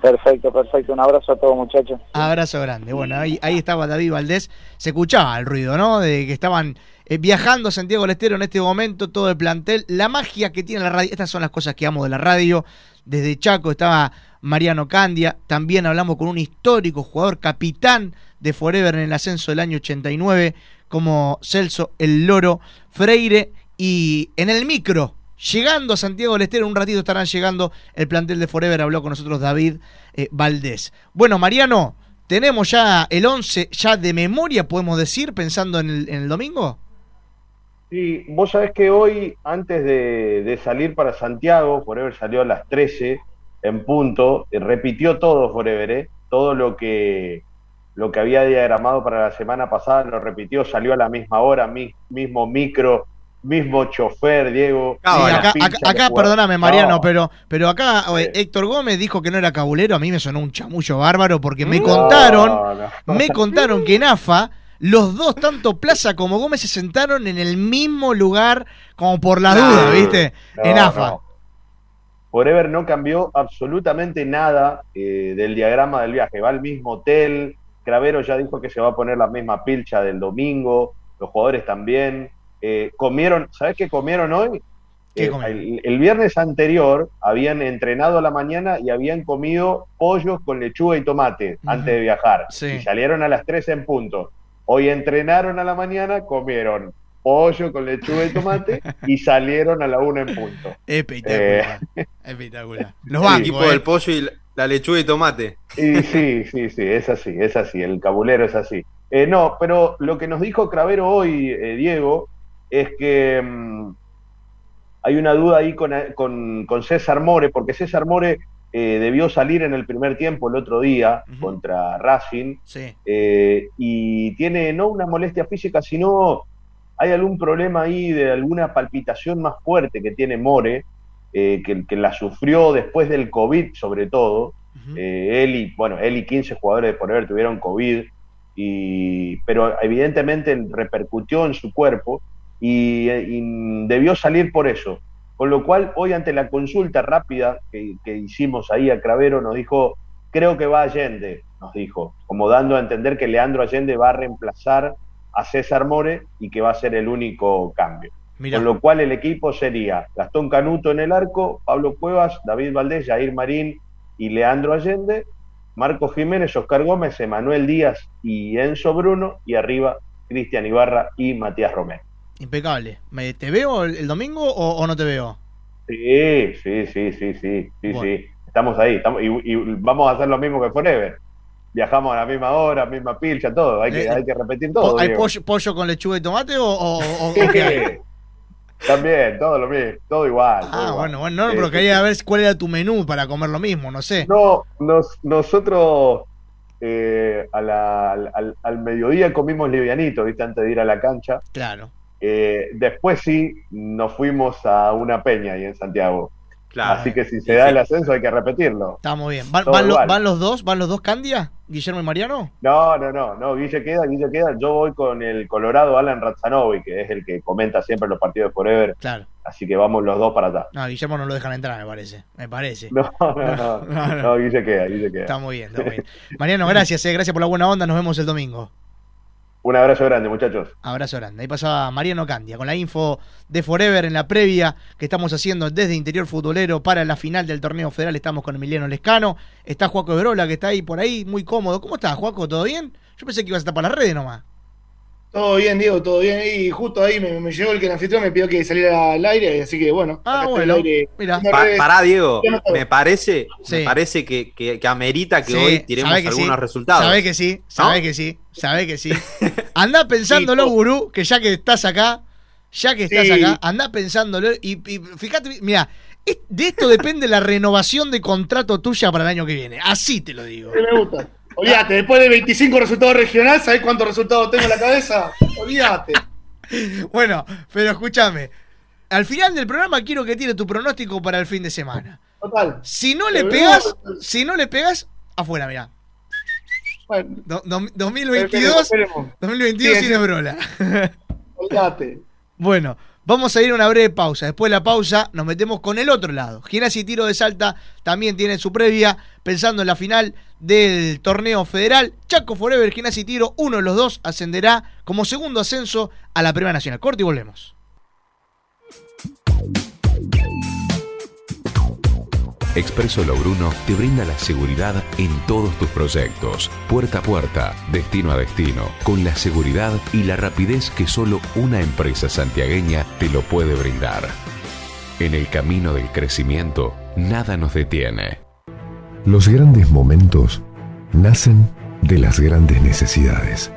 [SPEAKER 8] Perfecto, perfecto. Un abrazo a todos, muchachos.
[SPEAKER 2] Abrazo grande. Bueno, ahí, ahí estaba David Valdés. Se escuchaba el ruido, ¿no? De que estaban eh, viajando a Santiago del Estero en este momento, todo el plantel. La magia que tiene la radio. Estas son las cosas que amo de la radio. Desde Chaco estaba Mariano Candia. También hablamos con un histórico jugador, capitán de Forever en el ascenso del año 89, como Celso El Loro Freire. Y en el micro, llegando a Santiago del Estero, un ratito estarán llegando el plantel de Forever, habló con nosotros David eh, Valdés. Bueno, Mariano, ¿tenemos ya el 11 ya de memoria, podemos decir, pensando en el, domingo?
[SPEAKER 6] Sí, vos sabés que hoy, antes de, salir para Santiago, Forever salió a las 13 en punto, y repitió todo Forever, ¿eh? todo lo que, lo que había diagramado para la semana pasada, lo repitió, salió a la misma hora, mismo micro, mismo chofer, Diego.
[SPEAKER 2] acá, perdóname, Mariano, pero, pero acá Héctor Gómez dijo que no era cabulero. A mí me sonó un chamullo bárbaro porque me contaron, me contaron que en AFA los dos, tanto Plaza como Gómez, se sentaron en el mismo lugar como por la duda, ¿viste? en AFA.
[SPEAKER 6] Forever no cambió absolutamente nada eh, del diagrama del viaje. Va al mismo hotel. Cravero ya dijo que se va a poner la misma pilcha del domingo. Los jugadores también. Eh, comieron, ¿sabes qué comieron hoy? Eh, el, viernes anterior habían entrenado a la mañana y habían comido pollos con lechuga y tomate antes de viajar. Y salieron a las 3 en punto. Hoy entrenaron a la mañana, comieron pollo con lechuga y tomate y salieron a la 1 en punto.
[SPEAKER 2] Espectacular. Eh, espectacular.
[SPEAKER 3] Los equipo del pollo y la lechuga y tomate.
[SPEAKER 6] sí, sí, sí, es así, es así. El cabulero es así. no, pero lo que nos dijo Cravero hoy, Diego, es que mm, hay una duda ahí con, César More, porque César More eh, debió salir en el primer tiempo el otro día contra Racing eh, y tiene no una molestia física, sino hay algún problema ahí de alguna palpitación más fuerte que tiene More eh, que, la sufrió después del COVID, sobre todo. Eh, él y, bueno, él y 15 jugadores de Forever tuvieron COVID, y, pero evidentemente repercutió en su cuerpo y, debió salir por eso. Con lo cual, hoy ante la consulta rápida que, que hicimos ahí a Cravero, nos dijo, creo que va Allende, nos dijo, como dando a entender que Leandro Allende va a reemplazar a César More y que va a ser el único cambio. Con lo cual el equipo sería Gastón Canuto en el arco, Pablo Cuevas, David Valdés, Jair Marín y Leandro Allende, Marco Jiménez, Oscar Gómez, Emanuel Díaz y Enzo Bruno, y arriba Cristian Ibarra y Matías Romero.
[SPEAKER 2] Impecable. ¿Te veo el, domingo o, no te veo?
[SPEAKER 6] Sí, sí, sí, sí, sí, sí, sí. Estamos ahí, estamos, y, vamos a hacer lo mismo que Forever viajamos a la misma hora, misma pilcha, todo. Hay que, eh, hay que repetir todo.
[SPEAKER 2] ¿Hay pollo, con lechuga y tomate o,
[SPEAKER 6] También, todo lo mismo, todo igual.
[SPEAKER 2] Ah, bueno, bueno, no, pero quería ver cuál era tu menú para comer lo mismo, no sé.
[SPEAKER 6] No, nos, nosotros eh, al, al, mediodía comimos livianito, ¿viste? Antes de ir a la cancha.
[SPEAKER 2] Claro.
[SPEAKER 6] Eh, después sí, nos fuimos a una peña ahí en Santiago. Así que si se da el ascenso hay que repetirlo.
[SPEAKER 2] Está muy bien. ¿Van, van, los dos? ¿Van los dos Candia? ¿Guillermo y Mariano?
[SPEAKER 6] No, no, no, no. Guille queda, Guille queda. Yo voy con el Colorado Alan Razzanovi, que es el que comenta siempre los partidos de Forever.
[SPEAKER 2] Claro.
[SPEAKER 6] Así que vamos los dos para atrás.
[SPEAKER 2] No, Guillermo no lo dejan entrar, me parece. Me parece.
[SPEAKER 6] No, no, no. no, Guille queda, Guille queda.
[SPEAKER 2] Está muy bien, está muy bien. Mariano, gracias, eh, gracias por la buena onda. Nos vemos el domingo.
[SPEAKER 6] Un abrazo grande, muchachos.
[SPEAKER 2] Abrazo grande. Ahí pasaba Mariano Candia con la info de Forever en la previa que estamos haciendo desde Interior Futbolero para la final del torneo federal. Estamos con Emiliano Lescano. Está Juaco Ebrola que está ahí por ahí, muy cómodo. ¿Cómo estás, Juaco? ¿Todo bien? Yo pensé que ibas a estar para las redes nomás.
[SPEAKER 9] Todo bien, Diego, todo bien. Y justo ahí me, llegó el que el anfitrión me pidió que saliera al aire, así que bueno.
[SPEAKER 2] Ah, bueno.
[SPEAKER 3] Mira. pará, Diego. Me parece, me parece que, que, amerita que hoy tiremos algunos resultados.
[SPEAKER 2] Sabe que sí, sabe que sí, sabe que sí. Anda pensándolo, gurú, que ya que estás acá, ya que estás acá, anda pensándolo y, y fíjate, mira, de esto depende la renovación de contrato tuya para el año que viene. Así te lo digo.
[SPEAKER 9] me gusta. Olvídate, después de 25 resultados regionales, ¿sabés cuántos resultados tengo en la cabeza? Olvídate.
[SPEAKER 2] Bueno, pero escúchame. Al final del programa quiero que tire tu pronóstico para el fin de semana.
[SPEAKER 9] Total.
[SPEAKER 2] Si no le pegas, si no le pegas, afuera, mirá. Bueno, 2022, 2022 sin Ebrola.
[SPEAKER 9] Olvídate.
[SPEAKER 2] Bueno, Vamos a ir a una breve pausa. Después de la pausa nos metemos con el otro lado. Gimnasia y Tiro de Salta también tiene su previa pensando en la final del torneo federal. Chaco Forever, Gimnasia y Tiro, uno de los dos ascenderá como segundo ascenso a la Primera Nacional. Corte y volvemos.
[SPEAKER 10] Expreso Logruno te brinda la seguridad en todos tus proyectos, puerta a puerta, destino a destino, con la seguridad y la rapidez que solo una empresa santiagueña te lo puede brindar. En el camino del crecimiento, nada nos detiene.
[SPEAKER 11] Los grandes momentos nacen de las grandes necesidades.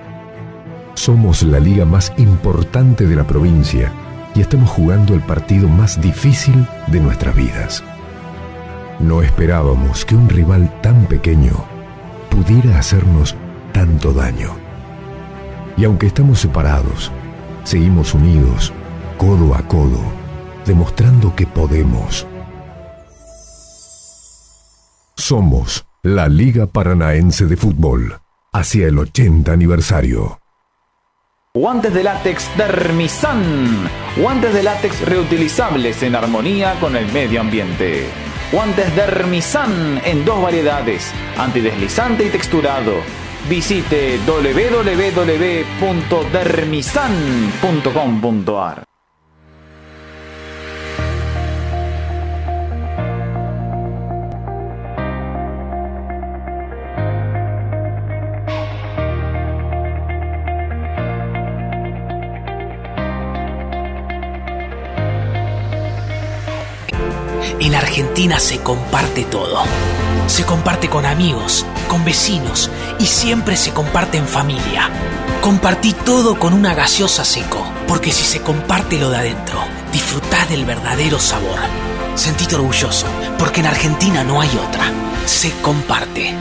[SPEAKER 11] Somos la liga más importante de la provincia y estamos jugando el partido más difícil de nuestras vidas. No esperábamos que un rival tan pequeño pudiera hacernos tanto daño. Y aunque estamos separados, seguimos unidos, codo a codo, demostrando que podemos. Somos la Liga Paranaense de Fútbol, hacia el 80 aniversario.
[SPEAKER 12] Guantes de látex Dermisan. Guantes de látex reutilizables en armonía con el medio ambiente. Guantes Dermisan en dos variedades, antideslizante y texturado. Visite www.dermisan.com.ar.
[SPEAKER 13] En Argentina se comparte todo. Se comparte con amigos, con vecinos y siempre se comparte en familia. Compartí todo con una gaseosa seco, porque si se comparte lo de adentro, disfrutá del verdadero sabor. Sentite orgulloso, porque en Argentina no hay otra. Se comparte.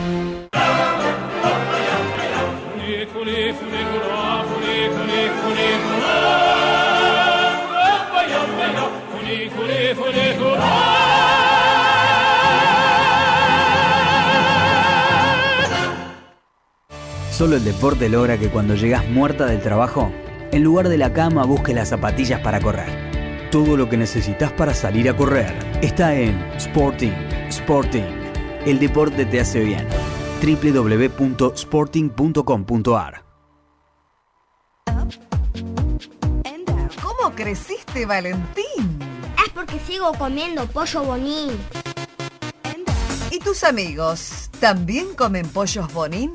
[SPEAKER 14] Solo el deporte logra que cuando llegas muerta del trabajo, en lugar de la cama busques las zapatillas para correr. Todo lo que necesitas para salir a correr está en Sporting. Sporting. El deporte te hace bien. www.sporting.com.ar
[SPEAKER 15] ¿Cómo creciste, Valentín?
[SPEAKER 16] Es porque sigo comiendo pollo bonín.
[SPEAKER 15] ¿Y tus amigos también comen pollos bonín?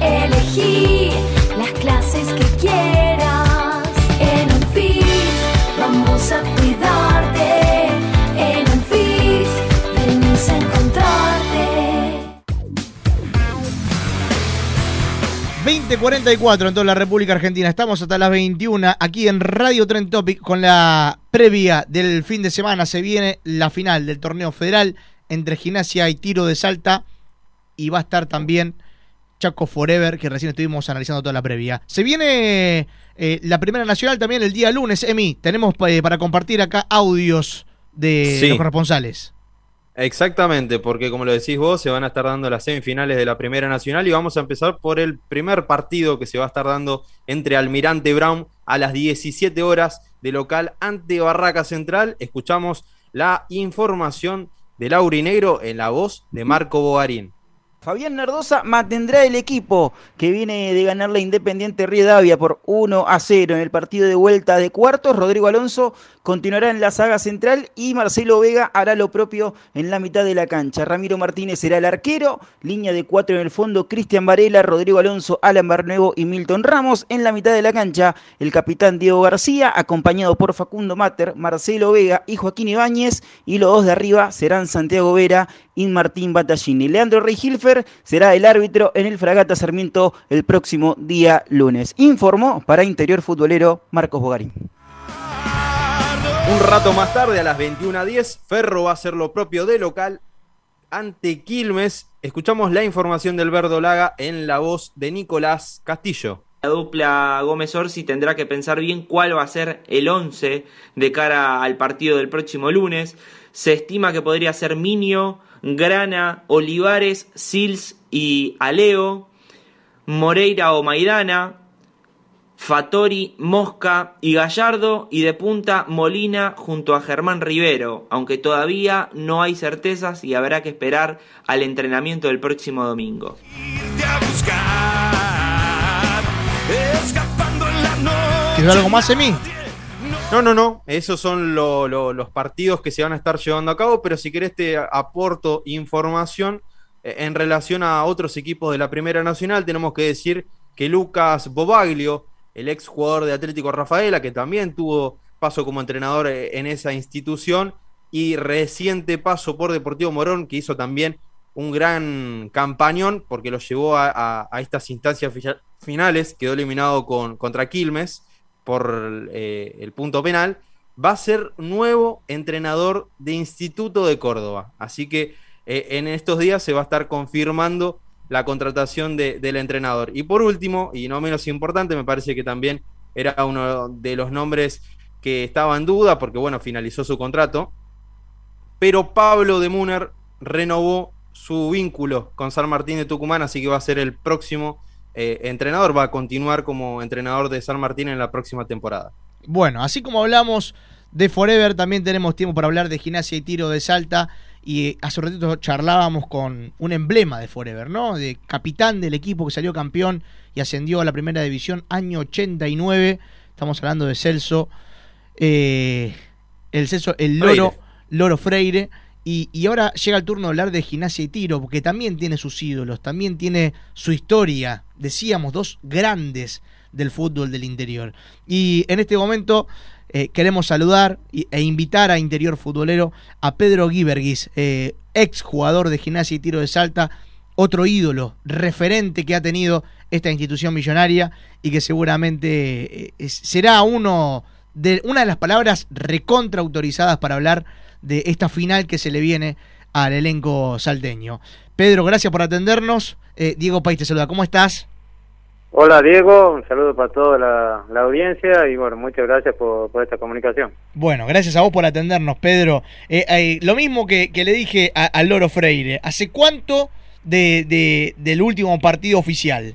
[SPEAKER 17] Elegí las clases que quieras. En un vamos a cuidarte. En un venimos a encontrarte.
[SPEAKER 2] 20.44 en toda la República Argentina. Estamos hasta las 21 aquí en Radio Trend Topic con la previa del fin de semana. Se viene la final del torneo federal entre gimnasia y tiro de salta. Y va a estar también Chaco Forever, que recién estuvimos analizando toda la previa. Se viene eh, la Primera Nacional también el día lunes. Emi, tenemos eh, para compartir acá audios de los corresponsales.
[SPEAKER 3] Exactamente, porque como lo decís vos, se van a estar dando las semifinales de la Primera Nacional y vamos a empezar por el primer partido que se va a estar dando entre Almirante Brown a las 17 horas de local ante Barraca Central. Escuchamos la información del Aurinegro en la voz de Marco Bogarín.
[SPEAKER 18] Fabián Nardosa mantendrá el equipo que viene de ganar la Independiente Riedavia por 1 a 0 en el partido de vuelta de cuartos. Rodrigo Alonso continuará en la saga central y Marcelo Vega hará lo propio en la mitad de la cancha. Ramiro Martínez será el arquero, línea de cuatro en el fondo, Cristian Varela, Rodrigo Alonso, Alan Barnuevo y Milton Ramos. En la mitad de la cancha, el capitán Diego García, acompañado por Facundo Mater, Marcelo Vega y Joaquín Ibáñez. Y los dos de arriba serán Santiago Vera y Martín Battaglini. Leandro Rey Será el árbitro en el Fragata Sarmiento el próximo día lunes. Informó para Interior Futbolero Marcos Bogarín.
[SPEAKER 3] Un rato más tarde, a las 21.10, Ferro va a hacer lo propio de local ante Quilmes. Escuchamos la información del Verdolaga en la voz de Nicolás Castillo.
[SPEAKER 19] La dupla Gómez Orsi tendrá que pensar bien cuál va a ser el 11 de cara al partido del próximo lunes. Se estima que podría ser Minio, Grana, Olivares, Sils y Aleo, Moreira o Maidana, Fatori, Mosca y Gallardo y de punta Molina junto a Germán Rivero, aunque todavía no hay certezas y habrá que esperar al entrenamiento del próximo domingo.
[SPEAKER 2] ¿Tienes algo más, Emi?
[SPEAKER 3] No, no, no. Esos son los partidos que se van a estar llevando a cabo, pero si querés te aporto información eh, en relación a otros equipos de la Primera Nacional. Tenemos que decir que Lucas Bobaglio, el ex jugador de Atlético Rafaela, que también tuvo paso como entrenador eh, en esa institución, y reciente paso por Deportivo Morón, que hizo también un gran campañón porque lo llevó a, estas instancias finales, quedó eliminado con, contra Quilmes por eh, el punto penal, va a ser nuevo entrenador de Instituto de Córdoba. Así que eh, en estos días se va a estar confirmando la contratación del entrenador. Y por último, y no menos importante, me parece que también era uno de los nombres que estaba en duda, porque bueno, finalizó su contrato, pero Pablo de Muner renovó su vínculo con San Martín de Tucumán, así que va a ser el próximo eh, entrenador, va a continuar como entrenador de San Martín en la próxima temporada.
[SPEAKER 2] Bueno, así como hablamos de Forever, también tenemos tiempo para hablar de gimnasia y tiro de salta y hace un ratito charlábamos con un emblema de Forever, ¿no? De capitán del equipo que salió campeón y ascendió a la primera división año 89. Estamos hablando de Celso, eh, el Celso, el Loro, Freire. Loro Freire. Y, ahora llega el turno de hablar de gimnasia y tiro, porque también tiene sus ídolos, también tiene su historia. Decíamos, dos grandes del fútbol del interior. Y en este momento eh, queremos saludar e invitar a Interior Futbolero a Pedro Giverguis, eh, ex jugador de gimnasia y tiro de Salta, otro ídolo, referente que ha tenido esta institución millonaria y que seguramente eh, será uno de una de las palabras recontra autorizadas para hablar de esta final que se le viene al elenco salteño. Pedro, gracias por atendernos. Eh, Diego País te saluda. ¿Cómo estás?
[SPEAKER 20] Hola Diego, un saludo para toda la, audiencia y bueno, muchas gracias por, esta comunicación.
[SPEAKER 2] Bueno, gracias a vos por atendernos, Pedro. Eh, lo mismo que, le dije al Loro Freire, ¿hace cuánto de, del último partido oficial?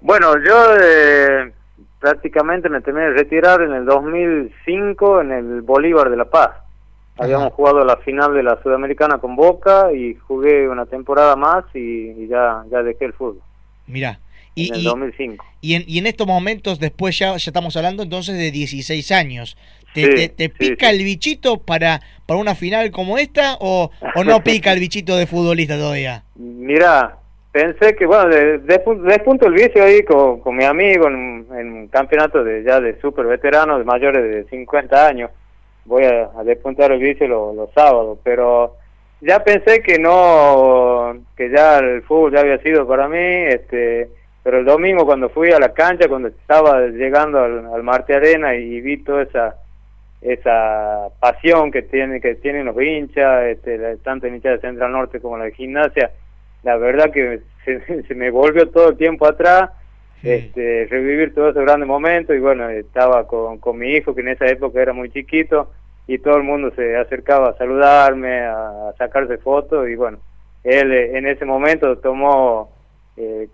[SPEAKER 20] Bueno, yo eh, prácticamente me terminé de retirar en el 2005 en el Bolívar de La Paz. Habíamos jugado la final de la Sudamericana con Boca y jugué una temporada más y, ya, ya dejé el fútbol.
[SPEAKER 2] Mira.
[SPEAKER 20] Y, en el 2005.
[SPEAKER 2] Y en, y en estos momentos, después ya, ya estamos hablando entonces de 16 años. ¿Te, te, pica el bichito para, para una final como esta o, o no pica el bichito de futbolista todavía?
[SPEAKER 20] Mira, pensé que, bueno, de, de, punto el vicio ahí con, con mi amigo en, un campeonato de ya de super veteranos, de mayores de 50 años, voy a, despuntar el vicio los, sábados, pero ya pensé que no, que ya el fútbol ya había sido para mí, este pero el domingo cuando fui a la cancha, cuando estaba llegando al, al Marte Arena y vi toda esa esa pasión que tiene que tienen los hinchas, este, tanto en hinchas de Central Norte como la de gimnasia, la verdad que se, me volvió todo el tiempo atrás, este, revivir todos esos grandes momentos y bueno, estaba con, con mi hijo que en esa época era muy chiquito y todo el mundo se acercaba a saludarme, a, sacarse fotos y bueno, él eh, en ese momento tomó eh,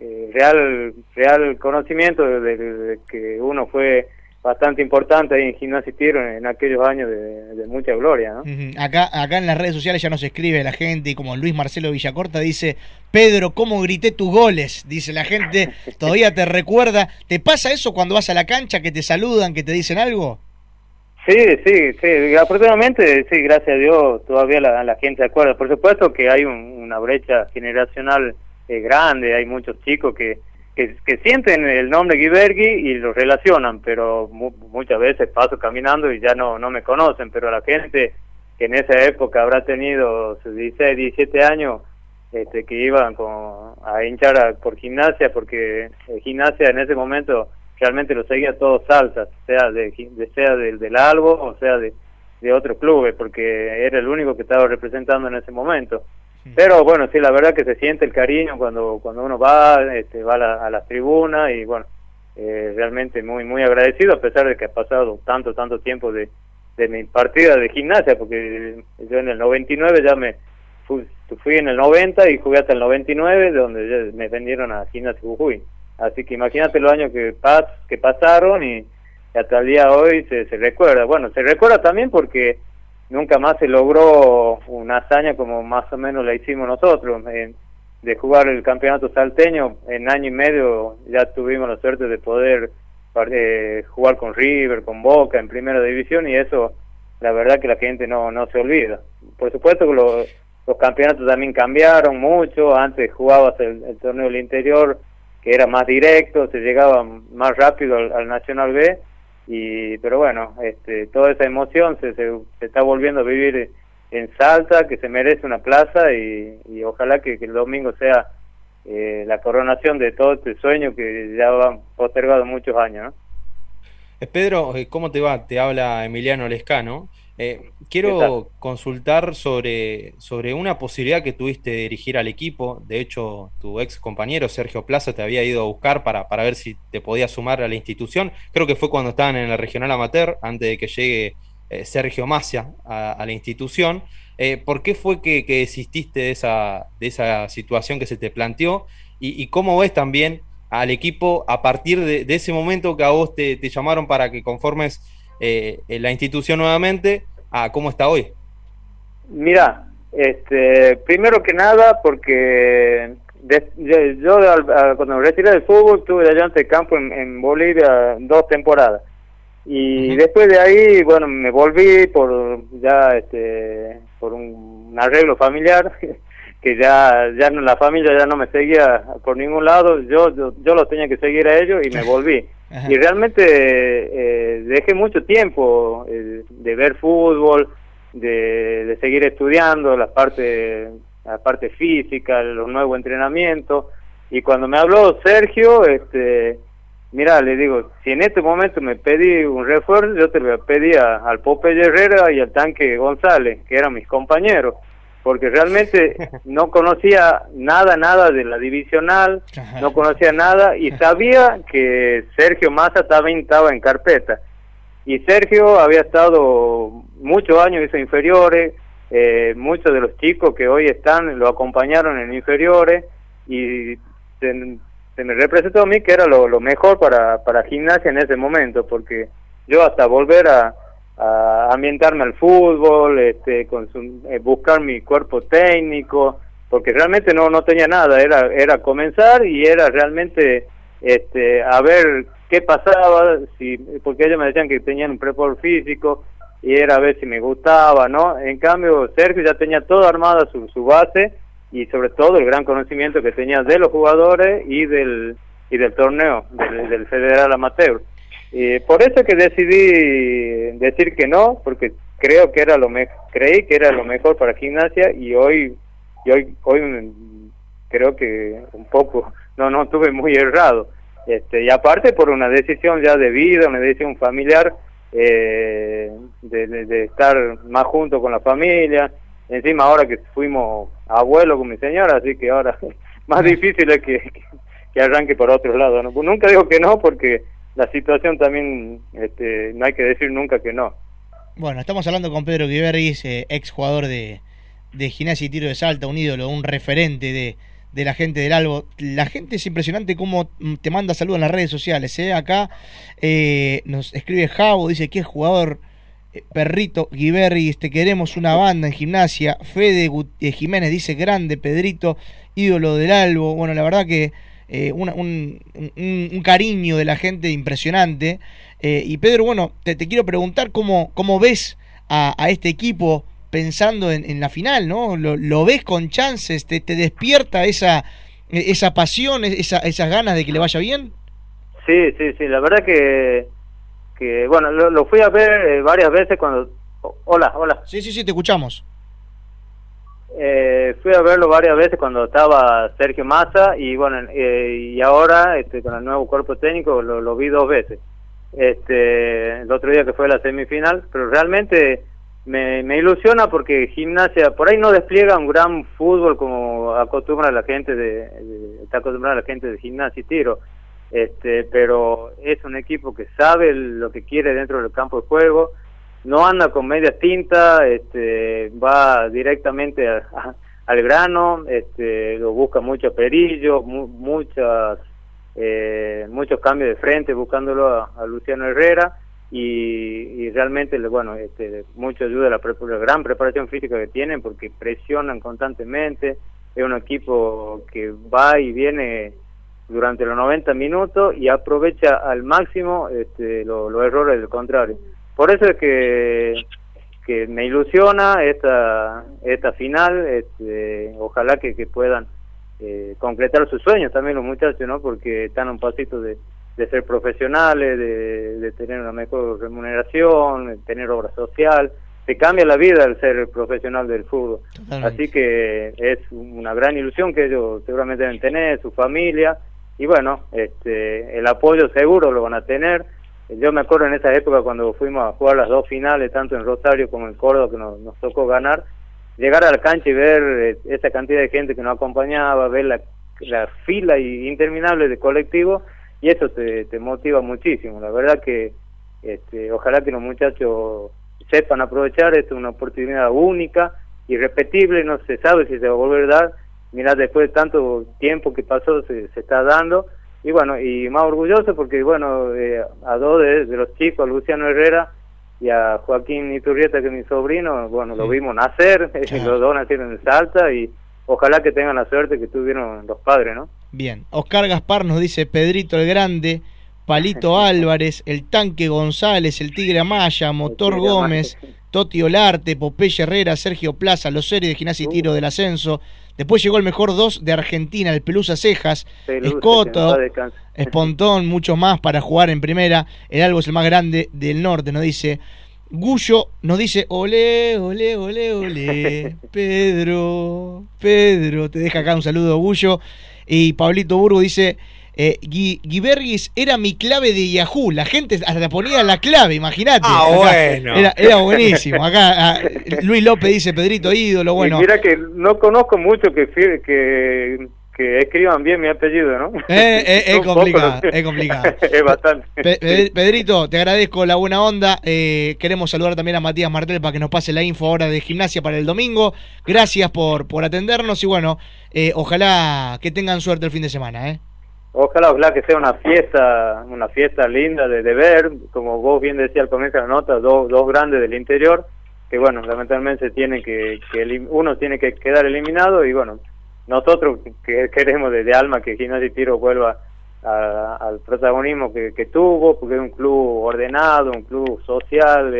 [SPEAKER 20] eh, real real conocimiento de, que uno fue bastante importante ahí en Gimnasia Tiro en, aquellos años de, mucha gloria. ¿no?
[SPEAKER 2] Acá, acá en las redes sociales ya nos escribe la gente, y como Luis Marcelo Villacorta dice, Pedro, ¿cómo grité tus goles? Dice la gente, todavía te recuerda. ¿Te pasa eso cuando vas a la cancha, que te saludan, que te dicen algo?
[SPEAKER 20] Sí, sí, sí, afortunadamente, sí, gracias a Dios, todavía la, la gente se acuerda. Por supuesto que hay una brecha generacional eh, grande, hay muchos chicos que que, sienten el nombre Guibergui y lo relacionan, pero muchas veces paso caminando y ya no, no me conocen, pero la gente que en esa época habrá tenido 16, 17 años, este, que iban con, a hinchar por gimnasia, porque gimnasia en ese momento realmente lo seguía todo salsa, sea de, sea del, del Albo o sea de, de otro club, porque era el único que estaba representando en ese momento. Pero bueno, sí, la verdad que se siente el cariño cuando cuando uno va, este, va a la, a tribuna y bueno, eh, realmente muy muy agradecido a pesar de que ha pasado tanto, tanto tiempo de, de mi partida de gimnasia, porque yo en el 99 ya me fui, en el 90 y jugué hasta el 99, donde me vendieron a Gimnasia Jujuy. Así que imagínate los años que, pas, que pasaron y hasta el día de hoy se, se recuerda. Bueno, se recuerda también porque nunca más se logró una hazaña como más o menos la hicimos nosotros, de jugar el campeonato salteño, en año y medio ya tuvimos la suerte de poder eh, jugar con River, con Boca en primera división y eso la verdad que la gente no, no se olvida. Por supuesto que los, los campeonatos también cambiaron mucho, antes jugabas el, torneo del interior que era más directo, se llegaba más rápido al Nacional B y pero bueno este toda esa emoción se, se, está volviendo a vivir en Salta que se merece una plaza y, ojalá que, el domingo sea eh, la coronación de todo este sueño que ya ha postergado muchos años ¿no?
[SPEAKER 3] Eh, Pedro eh, cómo te va te habla Emiliano Lescano eh, quiero consultar sobre, sobre una posibilidad que tuviste de dirigir al equipo. De hecho, tu ex compañero Sergio Plaza te había ido a buscar para, para ver si te podía sumar a la institución. Creo que fue cuando estaban en la regional amateur, antes de que llegue eh, Sergio Macia a, la institución. Eh, ¿Por qué fue que, desististe de esa, de esa situación que se te planteó? Y, cómo ves también al equipo a partir de, ese momento que a vos te, te llamaron para que conformes eh, la institución nuevamente a cómo está hoy?
[SPEAKER 20] Mira, este, primero que nada porque yo, cuando me retiré del fútbol estuve allá ante campo en, Bolivia dos temporadas. Y después de ahí bueno me volví por ya este por un, arreglo familiar que ya ya no, la familia ya no me seguía por ningún lado. Yo yo, yo los tenía que seguir a ellos y me volví y realmente eh, dejé mucho tiempo eh, de ver fútbol, de, seguir estudiando la parte la parte física, los nuevos entrenamientos. Y cuando me habló Sergio, este, mira, le digo, si en este momento me pedí un refuerzo, yo te lo pedí a- al Pope Herrera y al Tanque González, que eran mis compañeros, porque realmente no conocía nada, nada de la divisional, no conocía nada y sabía que Sergio Massa también estaba en carpeta. Y Sergio había estado muchos años, hizo inferiores, eh, muchos de los chicos que hoy están lo acompañaron en inferiores y se, se me representó a mí que era lo, lo mejor para, para gimnasia en ese momento, porque yo hasta volver a, a ambientarme al fútbol, este, consum- eh, buscar mi cuerpo técnico, porque realmente no, no tenía nada, era, era comenzar y era realmente este, a ver qué pasaba, si, porque ellos me decían que tenían un prepor físico y era a ver si me gustaba, ¿no? En cambio, Sergio ya tenía todo armada su, su base y sobre todo el gran conocimiento que tenía de los jugadores y del, y del torneo, del, del Federal Amateur. Y por eso que decidí decir que no, porque creo que era lo me creí que era lo mejor para gimnasia y hoy hoy hoy creo que un poco no no tuve muy errado. Este, y aparte por una decisión ya de vida, una decisión familiar eh, de, de- estar más junto con la familia. Encima ahora que fuimos abuelos con mi señora, así que ahora más difícil es que, que arranque por otro lado. ¿no? Nunca digo que no porque la situación también este, no hay que decir nunca que no.
[SPEAKER 2] Bueno, estamos hablando con Pedro Guiberris, eh, ex jugador de, de gimnasia y tiro de salta, un ídolo, un referente de, de la gente del Albo. La gente es impresionante cómo te manda saludos en las redes sociales. ¿eh? Acá eh, nos escribe Javo, dice que es jugador eh, Perrito Guiberris, te queremos una banda en gimnasia. Fede Gut- eh, Jiménez dice grande, Pedrito, ídolo del Albo. Bueno, la verdad que eh, una- un, un- un cariño de la gente impresionante. Eh, y Pedro, bueno, te, te quiero preguntar cómo, cómo ves a, a este equipo pensando en, en la final, ¿no? ¿Lo, lo ves con chances? ¿Te, te despierta esa, esa pasión, esa, esas ganas de que le vaya bien?
[SPEAKER 20] Sí, sí, sí, la verdad que, que bueno, lo, lo fui a ver eh, varias veces cuando... Hola, hola.
[SPEAKER 2] Sí, sí, sí, te escuchamos.
[SPEAKER 20] Eh, fui a verlo varias veces cuando estaba Sergio Massa y bueno, eh, y ahora este, con el nuevo cuerpo técnico lo, vi dos veces. Este, el otro día que fue la semifinal, pero realmente me, me ilusiona porque gimnasia por ahí no despliega un gran fútbol como acostumbra la gente de, de- está acostumbrada la gente de gimnasia y tiro. Este, pero es un equipo que sabe lo que quiere dentro del campo de juego, no anda con medias tintas, este, va directamente al grano, este, lo busca mucho Perillo, mu- muchas, eh, muchos cambios de frente buscándolo a, Luciano Herrera y, y realmente, bueno, este, mucho ayuda la, la gran preparación física que tienen porque presionan constantemente, es un equipo que va y viene durante los 90 minutos y aprovecha al máximo este, lo- los errores del contrario. Por eso es que, que me ilusiona esta, esta final, este, ojalá que, que puedan eh, concretar sus sueños también los muchachos, ¿no? Porque están a un pasito de, de ser profesionales, de, de tener una mejor remuneración, de tener obra social. Te cambia la vida el ser profesional del fútbol.
[SPEAKER 2] Totalmente.
[SPEAKER 20] Así que es una gran ilusión que ellos seguramente deben tener, su familia, y bueno, este, el apoyo seguro lo van a tener. Yo me acuerdo en esa época cuando fuimos a jugar las dos finales, tanto en Rosario como en Córdoba, que nos, tocó ganar, llegar a la cancha y ver eh, esa cantidad de gente que nos acompañaba, ver la, la fila interminable de colectivos, y eso te, te motiva muchísimo. La verdad que este, ojalá que los muchachos sepan aprovechar, esto es una oportunidad única, irrepetible, no se sabe si se va a volver a dar, mirá, después de tanto tiempo que pasó se, se está dando, y bueno, y más orgulloso porque bueno, eh, a dos de, de los chicos, a Luciano Herrera y a Joaquín Iturrieta, que es mi sobrino, bueno, lo vimos nacer, los dos nacieron en Salta y ojalá que tengan la suerte que tuvieron los padres, ¿no?
[SPEAKER 2] Bien, Oscar Gaspar nos dice Pedrito el Grande, Palito Álvarez, el Tanque González, el Tigre Amaya, Motor
[SPEAKER 20] Tigre
[SPEAKER 2] Gómez, Toti Olarte, Popeye Herrera, Sergio Plaza, los series de gimnasia y tiro del ascenso. Después llegó el mejor dos de Argentina, el Pelusa Cejas,
[SPEAKER 20] Pelusa,
[SPEAKER 2] Escoto. Espontón, muchos más para jugar en primera. El Albo es el más grande del norte, nos dice. Gullo nos dice, ole, ole, ole, ole, Pedro, Pedro, te deja acá un saludo Gullo. Y Pablito Burgo dice, eh, Gui- Guiberguis era mi clave de Yahoo, la gente hasta ponía la clave, imagínate.
[SPEAKER 3] Ah,
[SPEAKER 2] Acá.
[SPEAKER 3] bueno.
[SPEAKER 2] Era, era buenísimo. Acá ah, Luis López dice, Pedrito ídolo, bueno.
[SPEAKER 20] Y mira que no conozco mucho que, que, que escriban bien mi apellido, ¿no?
[SPEAKER 2] Eh, eh, es
[SPEAKER 20] poco,
[SPEAKER 2] complicado,
[SPEAKER 20] ¿no?
[SPEAKER 2] es complicado.
[SPEAKER 20] es bastante.
[SPEAKER 2] Pe- Pe- Pedrito, te agradezco la buena onda. Eh, queremos saludar también a Matías Martel para que nos pase la info ahora de gimnasia para el domingo. Gracias por, por atendernos y bueno, eh, ojalá que tengan suerte el fin de semana. ¿eh?
[SPEAKER 20] Ojalá, ojalá que sea una fiesta, una fiesta linda de, de ver, como vos bien decías al comienzo de la nota, dos, dos grandes del interior, que bueno, lamentablemente tienen que, que uno tiene que quedar eliminado y bueno, nosotros que queremos desde alma que Gimnasia y Tiro vuelva al protagonismo que, que tuvo, porque es un club ordenado, un club social,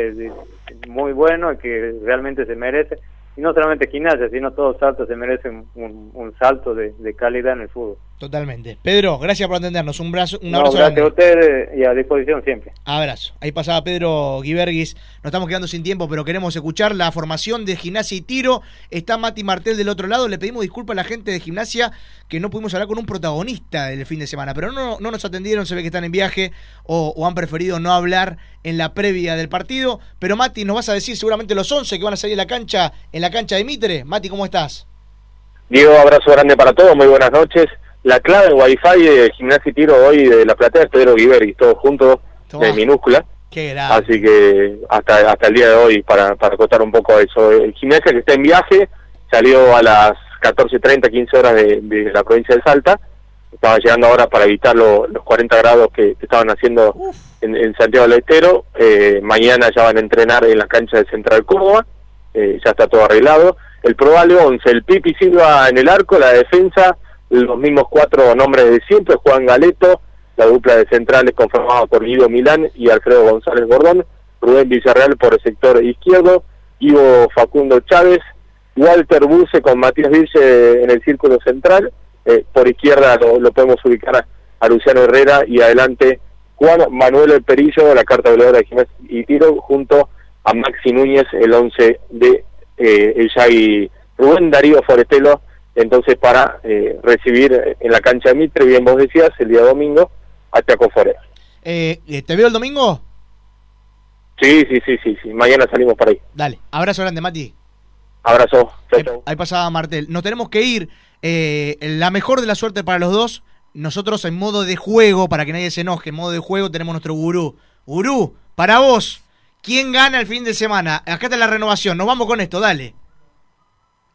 [SPEAKER 20] muy bueno y que realmente se merece. Y no solamente Gimnasia, sino todos saltos se merecen un, salto de calidad en el fútbol.
[SPEAKER 2] Totalmente. Pedro, gracias por atendernos. Un, brazo, un
[SPEAKER 20] No,
[SPEAKER 2] abrazo
[SPEAKER 20] gracias
[SPEAKER 2] grande.
[SPEAKER 20] a ustedes y a disposición siempre.
[SPEAKER 2] Abrazo. Ahí pasaba Pedro Guiberguis. Nos estamos quedando sin tiempo, pero queremos escuchar la formación de gimnasia y tiro. Está Mati Martel del otro lado. Le pedimos disculpas a la gente de gimnasia que no pudimos hablar con un protagonista del fin de semana, pero no, no nos atendieron. Se ve que están en viaje o, o han preferido no hablar en la previa del partido. Pero Mati, nos vas a decir seguramente los 11 que van a salir a la cancha en la cancha de Mitre. Mati, ¿cómo estás?
[SPEAKER 21] Diego, abrazo grande para todos, muy buenas noches. La clave Wi-Fi de Gimnasia y Tiro hoy de La Platea es Pedro Guiberi, todos juntos, de minúscula.
[SPEAKER 2] Qué grave.
[SPEAKER 21] Así que hasta hasta el día de hoy, para, para acotar un poco eso. El Gimnasia que está en viaje, salió a las 14.30, 15 horas de, de la provincia de Salta. Estaba llegando ahora para evitar lo- los 40 grados que, que estaban haciendo en, en Santiago del Estero. Eh, mañana ya van a entrenar en la cancha de Central Córdoba. Eh, ya está todo arreglado. El probable 11, el Pipi Silva en el arco, la defensa, los mismos cuatro nombres de siempre, Juan Galeto, la dupla de centrales conformada por Guido Milán y Alfredo González Gordón, Rubén Villarreal por el sector izquierdo, Ivo Facundo Chávez, Walter Buse con Matías Virge en el círculo central, eh, por izquierda lo, podemos ubicar a, Luciano Herrera y adelante Juan Manuel El Perillo, la carta goleadora de Gimnasia y Tiro, junto a Maxi Núñez, el 11 de eh, el Rubén Darío Forestelo, entonces para eh, recibir en la cancha de Mitre, bien vos decías, el día domingo, a Tiaco Forero.
[SPEAKER 2] Eh, eh, ¿Te veo el domingo?
[SPEAKER 21] Sí, sí, sí, sí, sí, mañana salimos para ahí.
[SPEAKER 2] Dale. Abrazo grande, Mati.
[SPEAKER 21] Abrazo. Chau,
[SPEAKER 2] Ahí, ahí pasaba Martel. Nos tenemos que ir. eh, la mejor de la suerte para los dos. Nosotros en modo de juego, para que nadie se enoje, en modo de juego tenemos nuestro gurú. Gurú, para vos, ¿quién gana el fin de semana? Acá está la renovación. Nos vamos con esto, dale.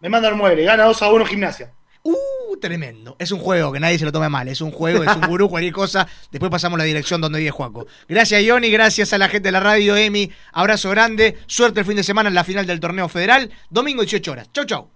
[SPEAKER 9] Me mandan muere, gana 2 a 1 gimnasia.
[SPEAKER 2] Uh, tremendo. Es un juego, que nadie se lo tome mal. Es un juego, es un gurú, cualquier cosa. Después pasamos la dirección donde vive Juaco. Gracias, Ioni. Gracias a la gente de la radio, Emi. Abrazo grande. Suerte el fin de semana en la final del torneo federal. Domingo 18 horas. Chau, chau.